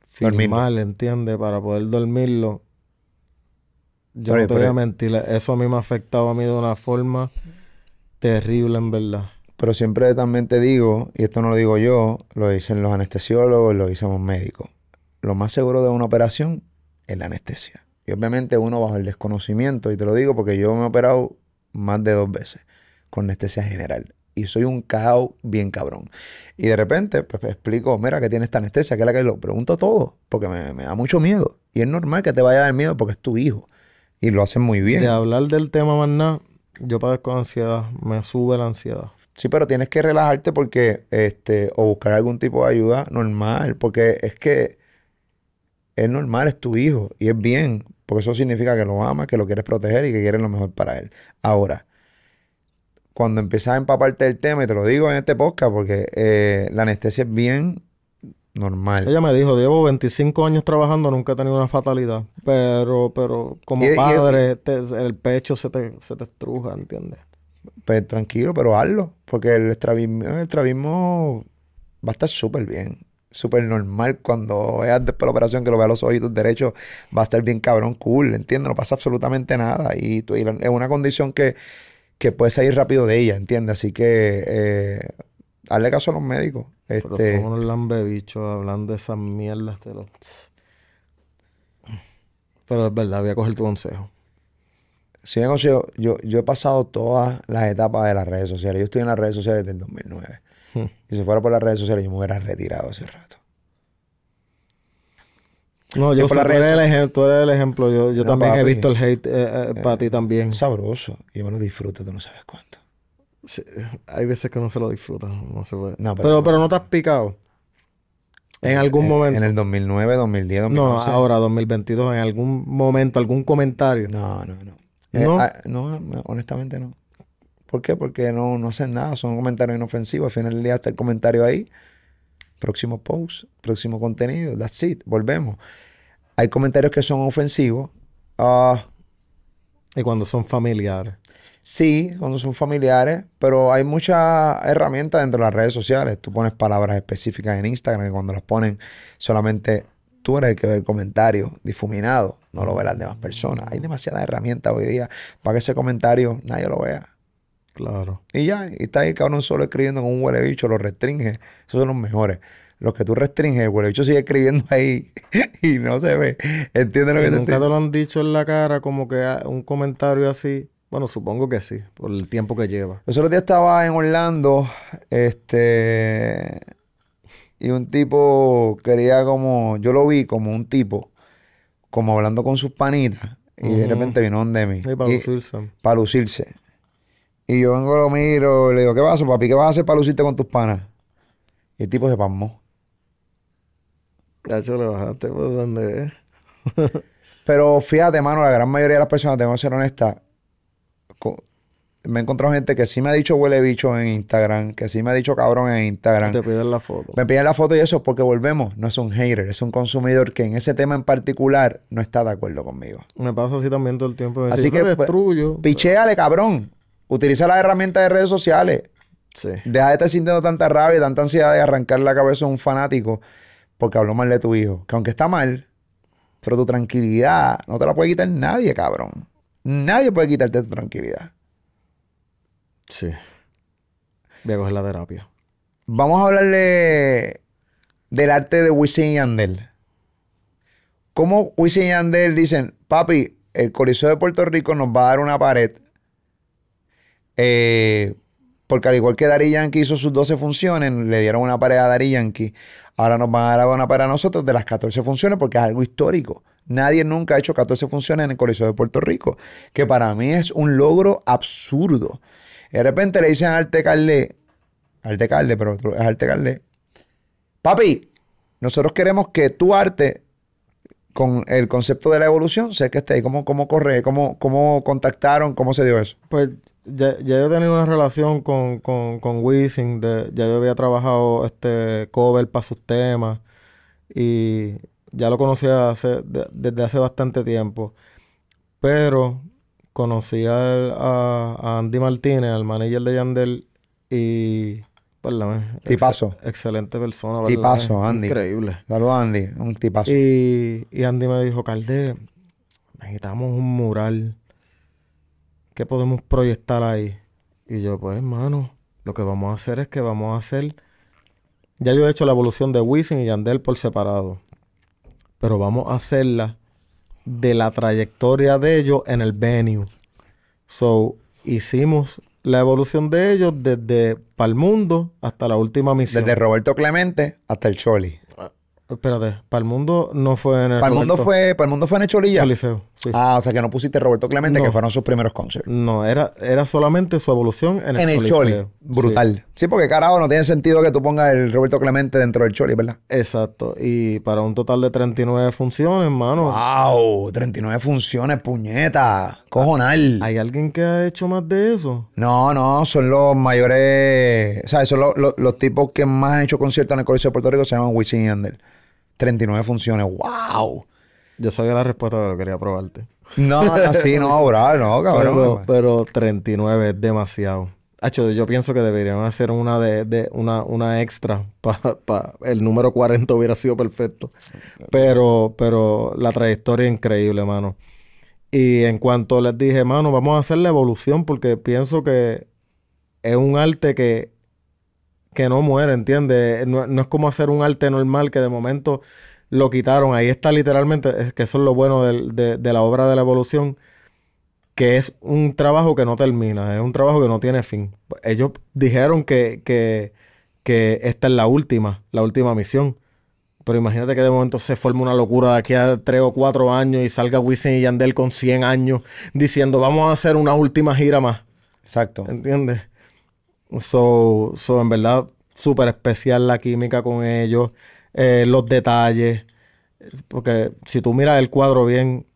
firmar, ¿entiendes? Para poder dormirlo. Yo Pero- no te voy a mentir, eso a mí me ha afectado a mí de una forma terrible, en verdad. Pero siempre también te digo, y esto no lo digo yo, lo dicen los anestesiólogos, lo dicen los médicos. Lo más seguro de una operación es la anestesia. Y obviamente uno bajo el desconocimiento, y te lo digo porque yo me he operado más de dos veces con anestesia general. Y soy un cao bien cabrón. Y de repente, pues me explico, mira, que tiene esta anestesia, que es la que lo pregunto todo, porque me, me da mucho miedo. Y es normal que te vaya a dar miedo porque es tu hijo. Y lo hacen muy bien. De hablar del tema más nada, yo padezco ansiedad, me sube la ansiedad. Sí, pero tienes que relajarte porque, este, o buscar algún tipo de ayuda normal, porque es que es normal, es tu hijo y es bien, porque eso significa que lo amas, que lo quieres proteger y que quieres lo mejor para él. Ahora, cuando empiezas a empaparte del tema, y te lo digo en este podcast, porque eh, la anestesia es bien normal. Ella me dijo, llevo 25 años trabajando, nunca he tenido una fatalidad. Pero, pero como Y- y- padre, te- el pecho se te, se te estruja, ¿entiendes? Pues tranquilo, pero hazlo, porque el estrabismo, el estrabismo va a estar súper bien, súper normal. Cuando veas después la operación, que lo veas los ojitos derechos, va a estar bien cabrón, cool, ¿entiendes? No pasa absolutamente nada. Y, tú- y la- es una condición que, que puedes salir rápido de ella, ¿entiendes? Así que eh, hazle caso a los médicos. Pero Este, son unos lambebichos hablando de esas mierdas de los... Pero es verdad, voy a coger tu consejo. si me considero- yo, yo he pasado todas las etapas de las redes sociales. Yo estoy en las redes sociales desde el 2009. Hmm. Y si fuera por las redes sociales, yo me hubiera retirado hace rato. No, yo por sé, las tú eres, el ejemplo, tú eres el ejemplo. Yo, yo No, también he visto el hate eh, para ti también. Es sabroso. Y yo me lo disfruto, tú no sabes cuánto. Sí, hay veces que no se lo disfrutan. No se puede. No, pero- pero, pero, no te has picado. En algún En- momento. En el 2009, 2010, No, 2011. ahora, 2022, en algún momento, algún comentario. No, no, no. Eh, ¿No? no, no, honestamente no. ¿Por qué? Porque no, no hacen nada, son comentarios inofensivos. Al final del día está el comentario ahí. Próximo post, próximo contenido, that's it, volvemos. Hay comentarios que son ofensivos. Ah, Y cuando son familiares. sí, cuando son familiares, pero hay muchas herramientas dentro de las redes sociales. Tú pones palabras específicas en Instagram que cuando las ponen solamente tú eres el que ve el comentario difuminado, no lo ve las demás personas. Hay demasiadas herramientas hoy día para que ese comentario nadie lo vea. Claro. Y ya, y está ahí cabrón solo escribiendo con un huele bicho, lo restringe. Esos son los mejores. Los que tú restringes, el huele bicho sigue escribiendo ahí y no se ve. ¿Entiendes lo ¿Y que te nunca te lo han dicho en la cara como que un comentario así? Bueno, supongo que sí, por el tiempo que lleva. Los otros días estaba en Orlando, este, y un tipo quería como, yo lo vi como un tipo, como hablando con sus panitas, y de repente vino donde mí. Y para y- lucirse. para lucirse. Y yo vengo, lo miro, y le digo, ¿qué pasa, papi? ¿Qué vas a hacer para lucirte con tus panas? Y el tipo se pasmó. Cacho, le bajaste por donde es. Pero fíjate, mano, la gran mayoría de las personas, tengo que ser honesta, me he encontrado gente que sí me ha dicho huele bicho en Instagram, que sí me ha dicho cabrón en Instagram. Te piden la foto. Me piden la foto y eso porque volvemos, no es un hater, es un consumidor que en ese tema en particular no está de acuerdo conmigo. Me pasa así también todo el tiempo. Me Así que, "Pero eres pues, trullo". Pichéale, cabrón. Utiliza las herramientas de redes sociales. Sí. Deja de estar sintiendo tanta rabia, tanta ansiedad de arrancar la cabeza a un fanático porque habló mal de tu hijo. Que aunque está mal, pero tu tranquilidad no te la puede quitar nadie, cabrón. Nadie puede quitarte tu tranquilidad. Sí. Voy a coger la terapia. Vamos a hablarle del arte de Wisin y Yandel. ¿Cómo Wisin y Yandel dicen, papi, el Coliseo de Puerto Rico nos va a dar una pared? Eh, porque al igual que Dari Yankee hizo sus 12 funciones, le dieron una pared a Dari Yankee. Ahora nos van a dar una pared a nosotros de las 14 funciones porque es algo histórico. Nadie nunca ha hecho 14 funciones en el Coliseo de Puerto Rico, que para mí es un logro absurdo. De repente le dicen a Arte Carle, Arte Carle, pero es Arte Carle, papi, nosotros queremos que tu arte, con el concepto de la evolución, sé que esté ahí. ¿Cómo, cómo corre? ¿Cómo, ¿Cómo contactaron? ¿Cómo se dio eso? Pues ya, ya yo tenía una relación con, con, con Wisin, de, ya yo había trabajado este cover para sus temas y ya lo conocía hace, de- desde hace bastante tiempo. Pero conocí al- a, a Andy Martínez, al manager de Yandel, y... ¿verdad? Ex- Tipazo. excelente persona, Andy. Increíble. Saludos, Andy. Un tipazo. Y, y Andy me dijo, Calde, necesitamos un mural. ¿Qué podemos proyectar ahí? Y yo, pues, hermano, lo que vamos a hacer es que vamos a hacer... Ya yo he hecho la evolución de Wisin y Yandel por separado. Pero vamos a hacerla de la trayectoria de ellos en el venue. So, hicimos la evolución de ellos desde Palmundo hasta la última misión. Desde Roberto Clemente hasta el Choli. Espérate, Palmundo no fue en el ¿Para el mundo fue, para el mundo fue en el Cholilla? Sí. Ah, o sea que no pusiste Roberto Clemente, No. que fueron sus primeros concerts. No, era, era solamente su evolución en el, En el. Choli. Brutal. Sí. Porque carajo, no tiene sentido que tú pongas el Roberto Clemente dentro del Choli, ¿verdad? exacto. Y para un total de 39 funciones, hermano. ¡Wow! 39 funciones, puñeta. Cojonal. ¿Hay alguien que ha hecho más de eso? No, no, son los mayores. O sea, son los, los- los tipos que más han hecho conciertos en el Coliseo de Puerto Rico, se llaman Wisin y Yandel. 39 funciones. ¡Wow! Yo sabía la respuesta, pero quería probarte. No, no, sí, no, bro, no, cabrón. Pero, pero 39 es demasiado. Hacho, yo pienso que deberían hacer una de, una, una extra para el número 40 hubiera sido perfecto. Pero, pero la trayectoria es increíble, mano. Y en cuanto les dije, mano, vamos a hacer la evolución porque pienso que es un arte que, que no muere, ¿entiendes? No, no es como hacer un arte normal que de momento lo quitaron. Ahí está literalmente, que eso es lo bueno de, de la obra de la evolución, que es un trabajo que no termina, es un trabajo que no tiene fin. Ellos dijeron que, que, que esta es la última, la última misión. Pero imagínate que de momento se forme una locura de aquí a tres o cuatro años y salga Wisin y Yandel con 100 años diciendo vamos a hacer una última gira más. Exacto. ¿Entiendes? So, so, en verdad, súper especial la química con ellos, eh, los detalles. Porque si tú miras el cuadro bien,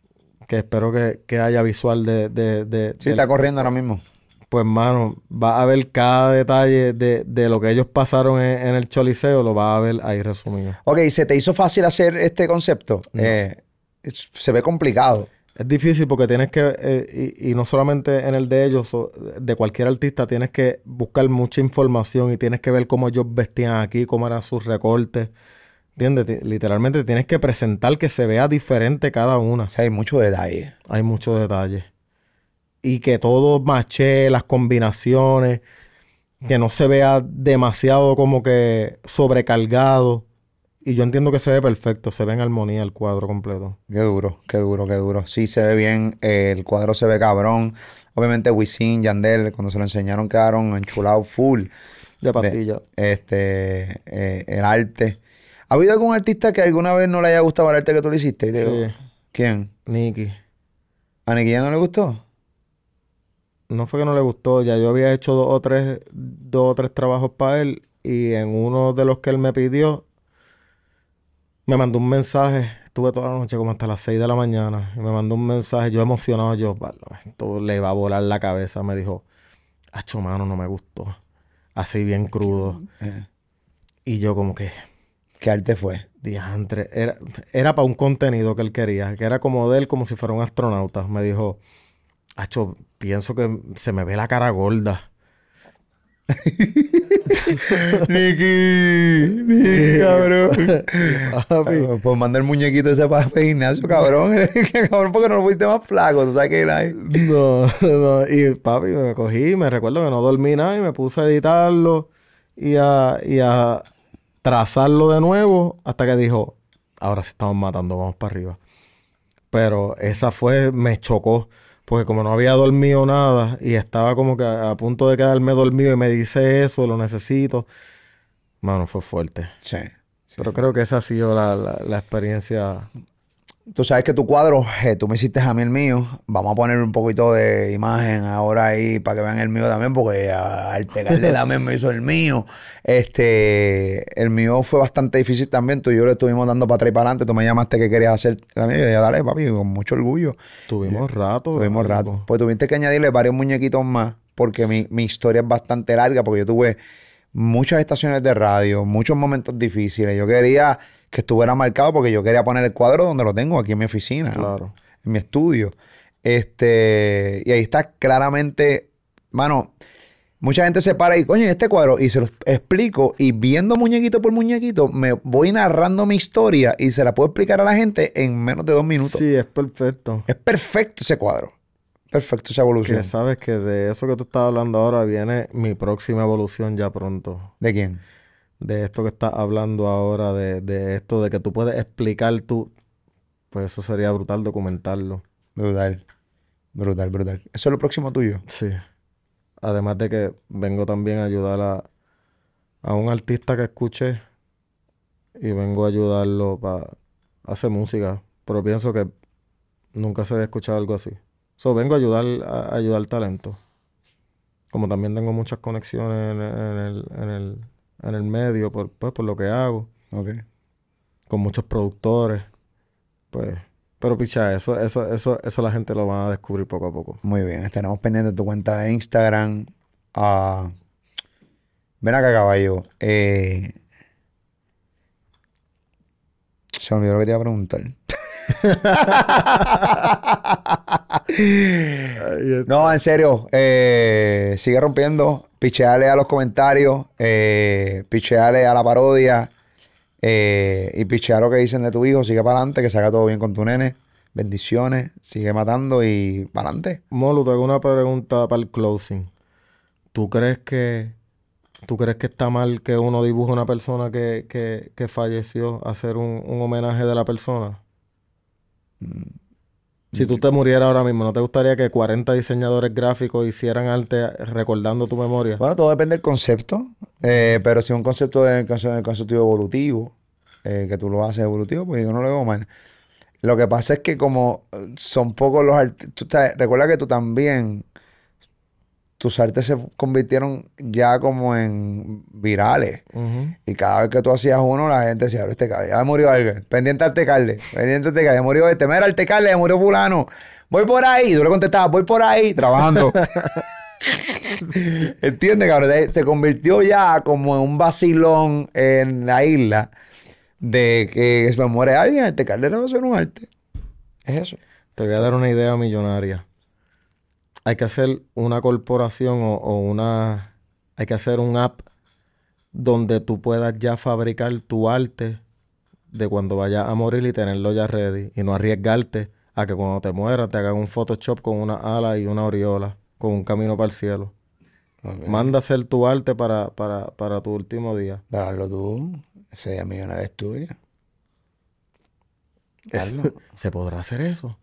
que espero que, que haya visual de, de, de- Sí, está corriendo ahora mismo. pues, mano, va a ver cada detalle de, de lo que ellos pasaron en, en el Choliseo, lo va a ver ahí resumido. Ok, ¿se te hizo fácil hacer este concepto? Eh, es- se ve complicado. Es difícil porque tienes que, eh, y, y no solamente en el de ellos, de cualquier artista, tienes que buscar mucha información y tienes que ver cómo ellos vestían aquí, cómo eran sus recortes. ¿Entiendes? Ti- Literalmente tienes que presentar que se vea diferente cada una. O sea, hay mucho detalle. Hay muchos detalles. Y que todo mache, las combinaciones, que no se vea demasiado como que sobrecargado. Y yo entiendo que se ve perfecto, se ve en armonía el cuadro completo. Qué duro, qué duro, qué duro. Sí, se ve bien. eh, el cuadro se ve cabrón. Obviamente, Wisin, Yandel, cuando se lo enseñaron, quedaron enchulados full. De pastilla. Este, eh, el arte. ¿Ha habido algún artista que alguna vez no le haya gustado el arte que tú le hiciste? Y te digo, Sí. ¿Quién? Nicky. ¿A Nicky Jam no le gustó? No fue que no le gustó, ya yo había hecho dos o tres, dos o tres trabajos para él y en uno de los que él me pidió, me mandó un mensaje, estuve toda la noche como hasta las 6 de la mañana y me mandó un mensaje, yo emocionado, yo, "Vale, esto le va a volar la cabeza, me dijo, hacho mano, no me gustó, así bien crudo. Eh, Y yo como que, ¿Qué arte fue? diantre, era, era para un contenido que él quería, que era como de él, como si fuera un astronauta. Me dijo, Acho, pienso que se me ve la cara gorda. Niki, Niki, cabrón. Papi. Pues manda el muñequito ese para el gimnasio, cabrón. cabrón, porque no lo fuiste más flaco, tú sabes que era ahí. No, no. Y papi, me cogí, me recuerdo que no dormí nada y me puse a editarlo y a, y a trazarlo de nuevo hasta que dijo, ahora sí estamos matando, vamos para arriba. Pero esa fue, me chocó. Porque como no había dormido nada y estaba como que a, punto de quedarme dormido y me dice eso, lo necesito. Mano, fue fuerte. Sí. Pero creo que esa ha sido la, la experiencia Tú sabes que tu cuadro, eh, tú me hiciste a mí el mío. Vamos a poner un poquito de imagen ahora ahí para que vean el mío también, porque al pegarle también me hizo el mío. Este, el mío fue bastante difícil también. Tú y yo le estuvimos dando para atrás y para adelante. Tú me llamaste que querías hacer la mía. Y yo dije, dale, papi, con mucho orgullo. Tuvimos rato. Tuvimos rato. Pues tuviste que añadirle varios muñequitos más, porque mi, mi historia es bastante larga, porque yo tuve muchas estaciones de radio, muchos momentos difíciles. Yo quería que estuviera marcado porque yo quería poner el cuadro donde lo tengo, aquí en mi oficina, claro. en mi estudio. Este, y ahí está claramente, mano, mucha gente se para y, coño, este cuadro, y se lo explico, y viendo muñequito por muñequito, me voy narrando mi historia y se la puedo explicar a la gente en menos de dos minutos. Sí, es perfecto. Es perfecto ese cuadro. Perfecto esa evolución. Que sabes que de eso que tú estás hablando ahora viene mi próxima evolución ya pronto. ¿De quién? de esto que estás hablando ahora, de, esto de que tú puedes explicar tú, pues eso sería brutal documentarlo. Brutal, brutal, brutal. Eso es lo próximo tuyo. Sí. Además de que vengo también a ayudar a, a un artista que escuché y vengo a ayudarlo para hacer música, pero pienso que nunca se había escuchado algo así. So, vengo a ayudar a, ayudar talento. Como también tengo muchas conexiones en el en el medio por, pues, por lo que hago. Ok. Con muchos productores. Pues. Pero picha, eso, eso, eso, eso la gente lo va a descubrir poco a poco. Muy bien. Estaremos pendientes de tu cuenta de Instagram. Uh, ven acá, caballo. Eh, se me olvidó lo que te iba a preguntar. No, en serio. Eh, sigue rompiendo. Picheale a los comentarios. Eh, picheale a la parodia. Eh, y pichea lo que dicen de tu hijo. Sigue para adelante. Que se haga todo bien con tu nene. Bendiciones. Sigue matando y para adelante. Molu, te hago una pregunta para el closing. ¿Tú crees que ¿Tú crees que está mal que uno dibuje a una persona que, que, falleció, hacer un, un, homenaje de la persona? Si tú te murieras ahora mismo, ¿no te gustaría que 40 diseñadores gráficos hicieran arte recordando tu memoria? Bueno, todo depende del concepto. Eh, pero si es un concepto del concepto evolutivo, eh, que tú lo haces evolutivo, pues yo no lo veo mal. Lo que pasa es que como son pocos los artistas... Recuerda que tú también tus artes se convirtieron ya como en virales. Y cada vez que tú hacías uno, la gente decía, este ya murió alguien. Pendiente al tecarle. Pendiente al tecarle. Ya murió este. Mira, al tecarle, ya murió fulano. Voy por ahí. Y tú le contestabas, voy por ahí, trabajando. ¿Entiendes, cabrón? Se convirtió ya como en un vacilón en la isla de que se me muere alguien, el tecarle le va a hacer un arte. Es eso. Te voy a dar una idea millonaria hay que hacer una corporación o, una... Hay que hacer un app donde tú puedas ya fabricar tu arte de cuando vayas a morir y tenerlo ya ready. Y no arriesgarte a que cuando te mueras te hagan un Photoshop con una ala y una aureola, con un camino para el cielo. Manda hacer tu arte para, para, para tu último día. Darlo tú. Ese día millonario es tuya. ¿Se podrá hacer eso?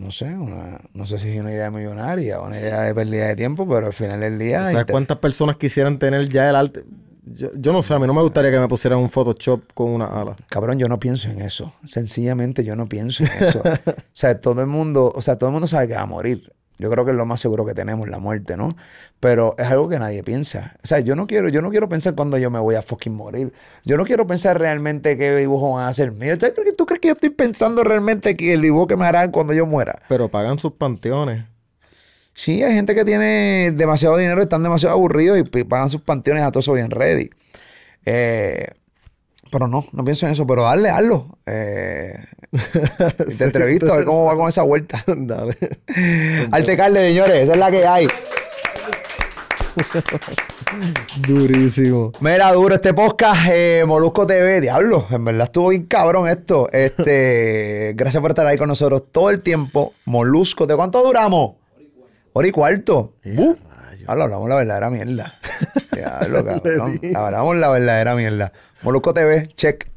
No sé, una, no sé si es una idea millonaria o una idea de pérdida de tiempo, pero al final del día... ¿Sabes cuántas personas quisieran tener ya el arte? Yo, no sé, a mí no me gustaría que me pusieran un Photoshop con una ala. Cabrón, yo no pienso en eso. Sencillamente yo no pienso en eso. o sea, todo el mundo, o sea, todo el mundo sabe que va a morir. Yo creo que es lo más seguro que tenemos, la muerte, ¿no? Pero es algo que nadie piensa. O sea, yo no quiero, yo no quiero pensar cuando yo me voy a fucking morir. Yo no quiero pensar realmente qué dibujo van a hacer mío. ¿Tú crees que yo estoy pensando realmente que el dibujo que me harán cuando yo muera? Pero pagan sus panteones. Sí, hay gente que tiene demasiado dinero, están demasiado aburridos y pagan sus panteones a todo eso bien ready. Eh, pero no, no pienso en eso, pero dale, hazlo. Eh, te entrevisto a ver cómo va con esa vuelta. dale. Arte Carle, señores, esa es la que hay. Durísimo. Mira, duro este podcast, eh, Molusco TV, diablo, en verdad estuvo bien cabrón esto. Este, gracias por estar ahí con nosotros todo el tiempo. Molusco, ¿de cuánto duramos? Hora y cuarto. Uh, diablo, hablamos la verdadera mierda. Diablo, cabrón. Hablamos la verdadera mierda. Molusco TV, check.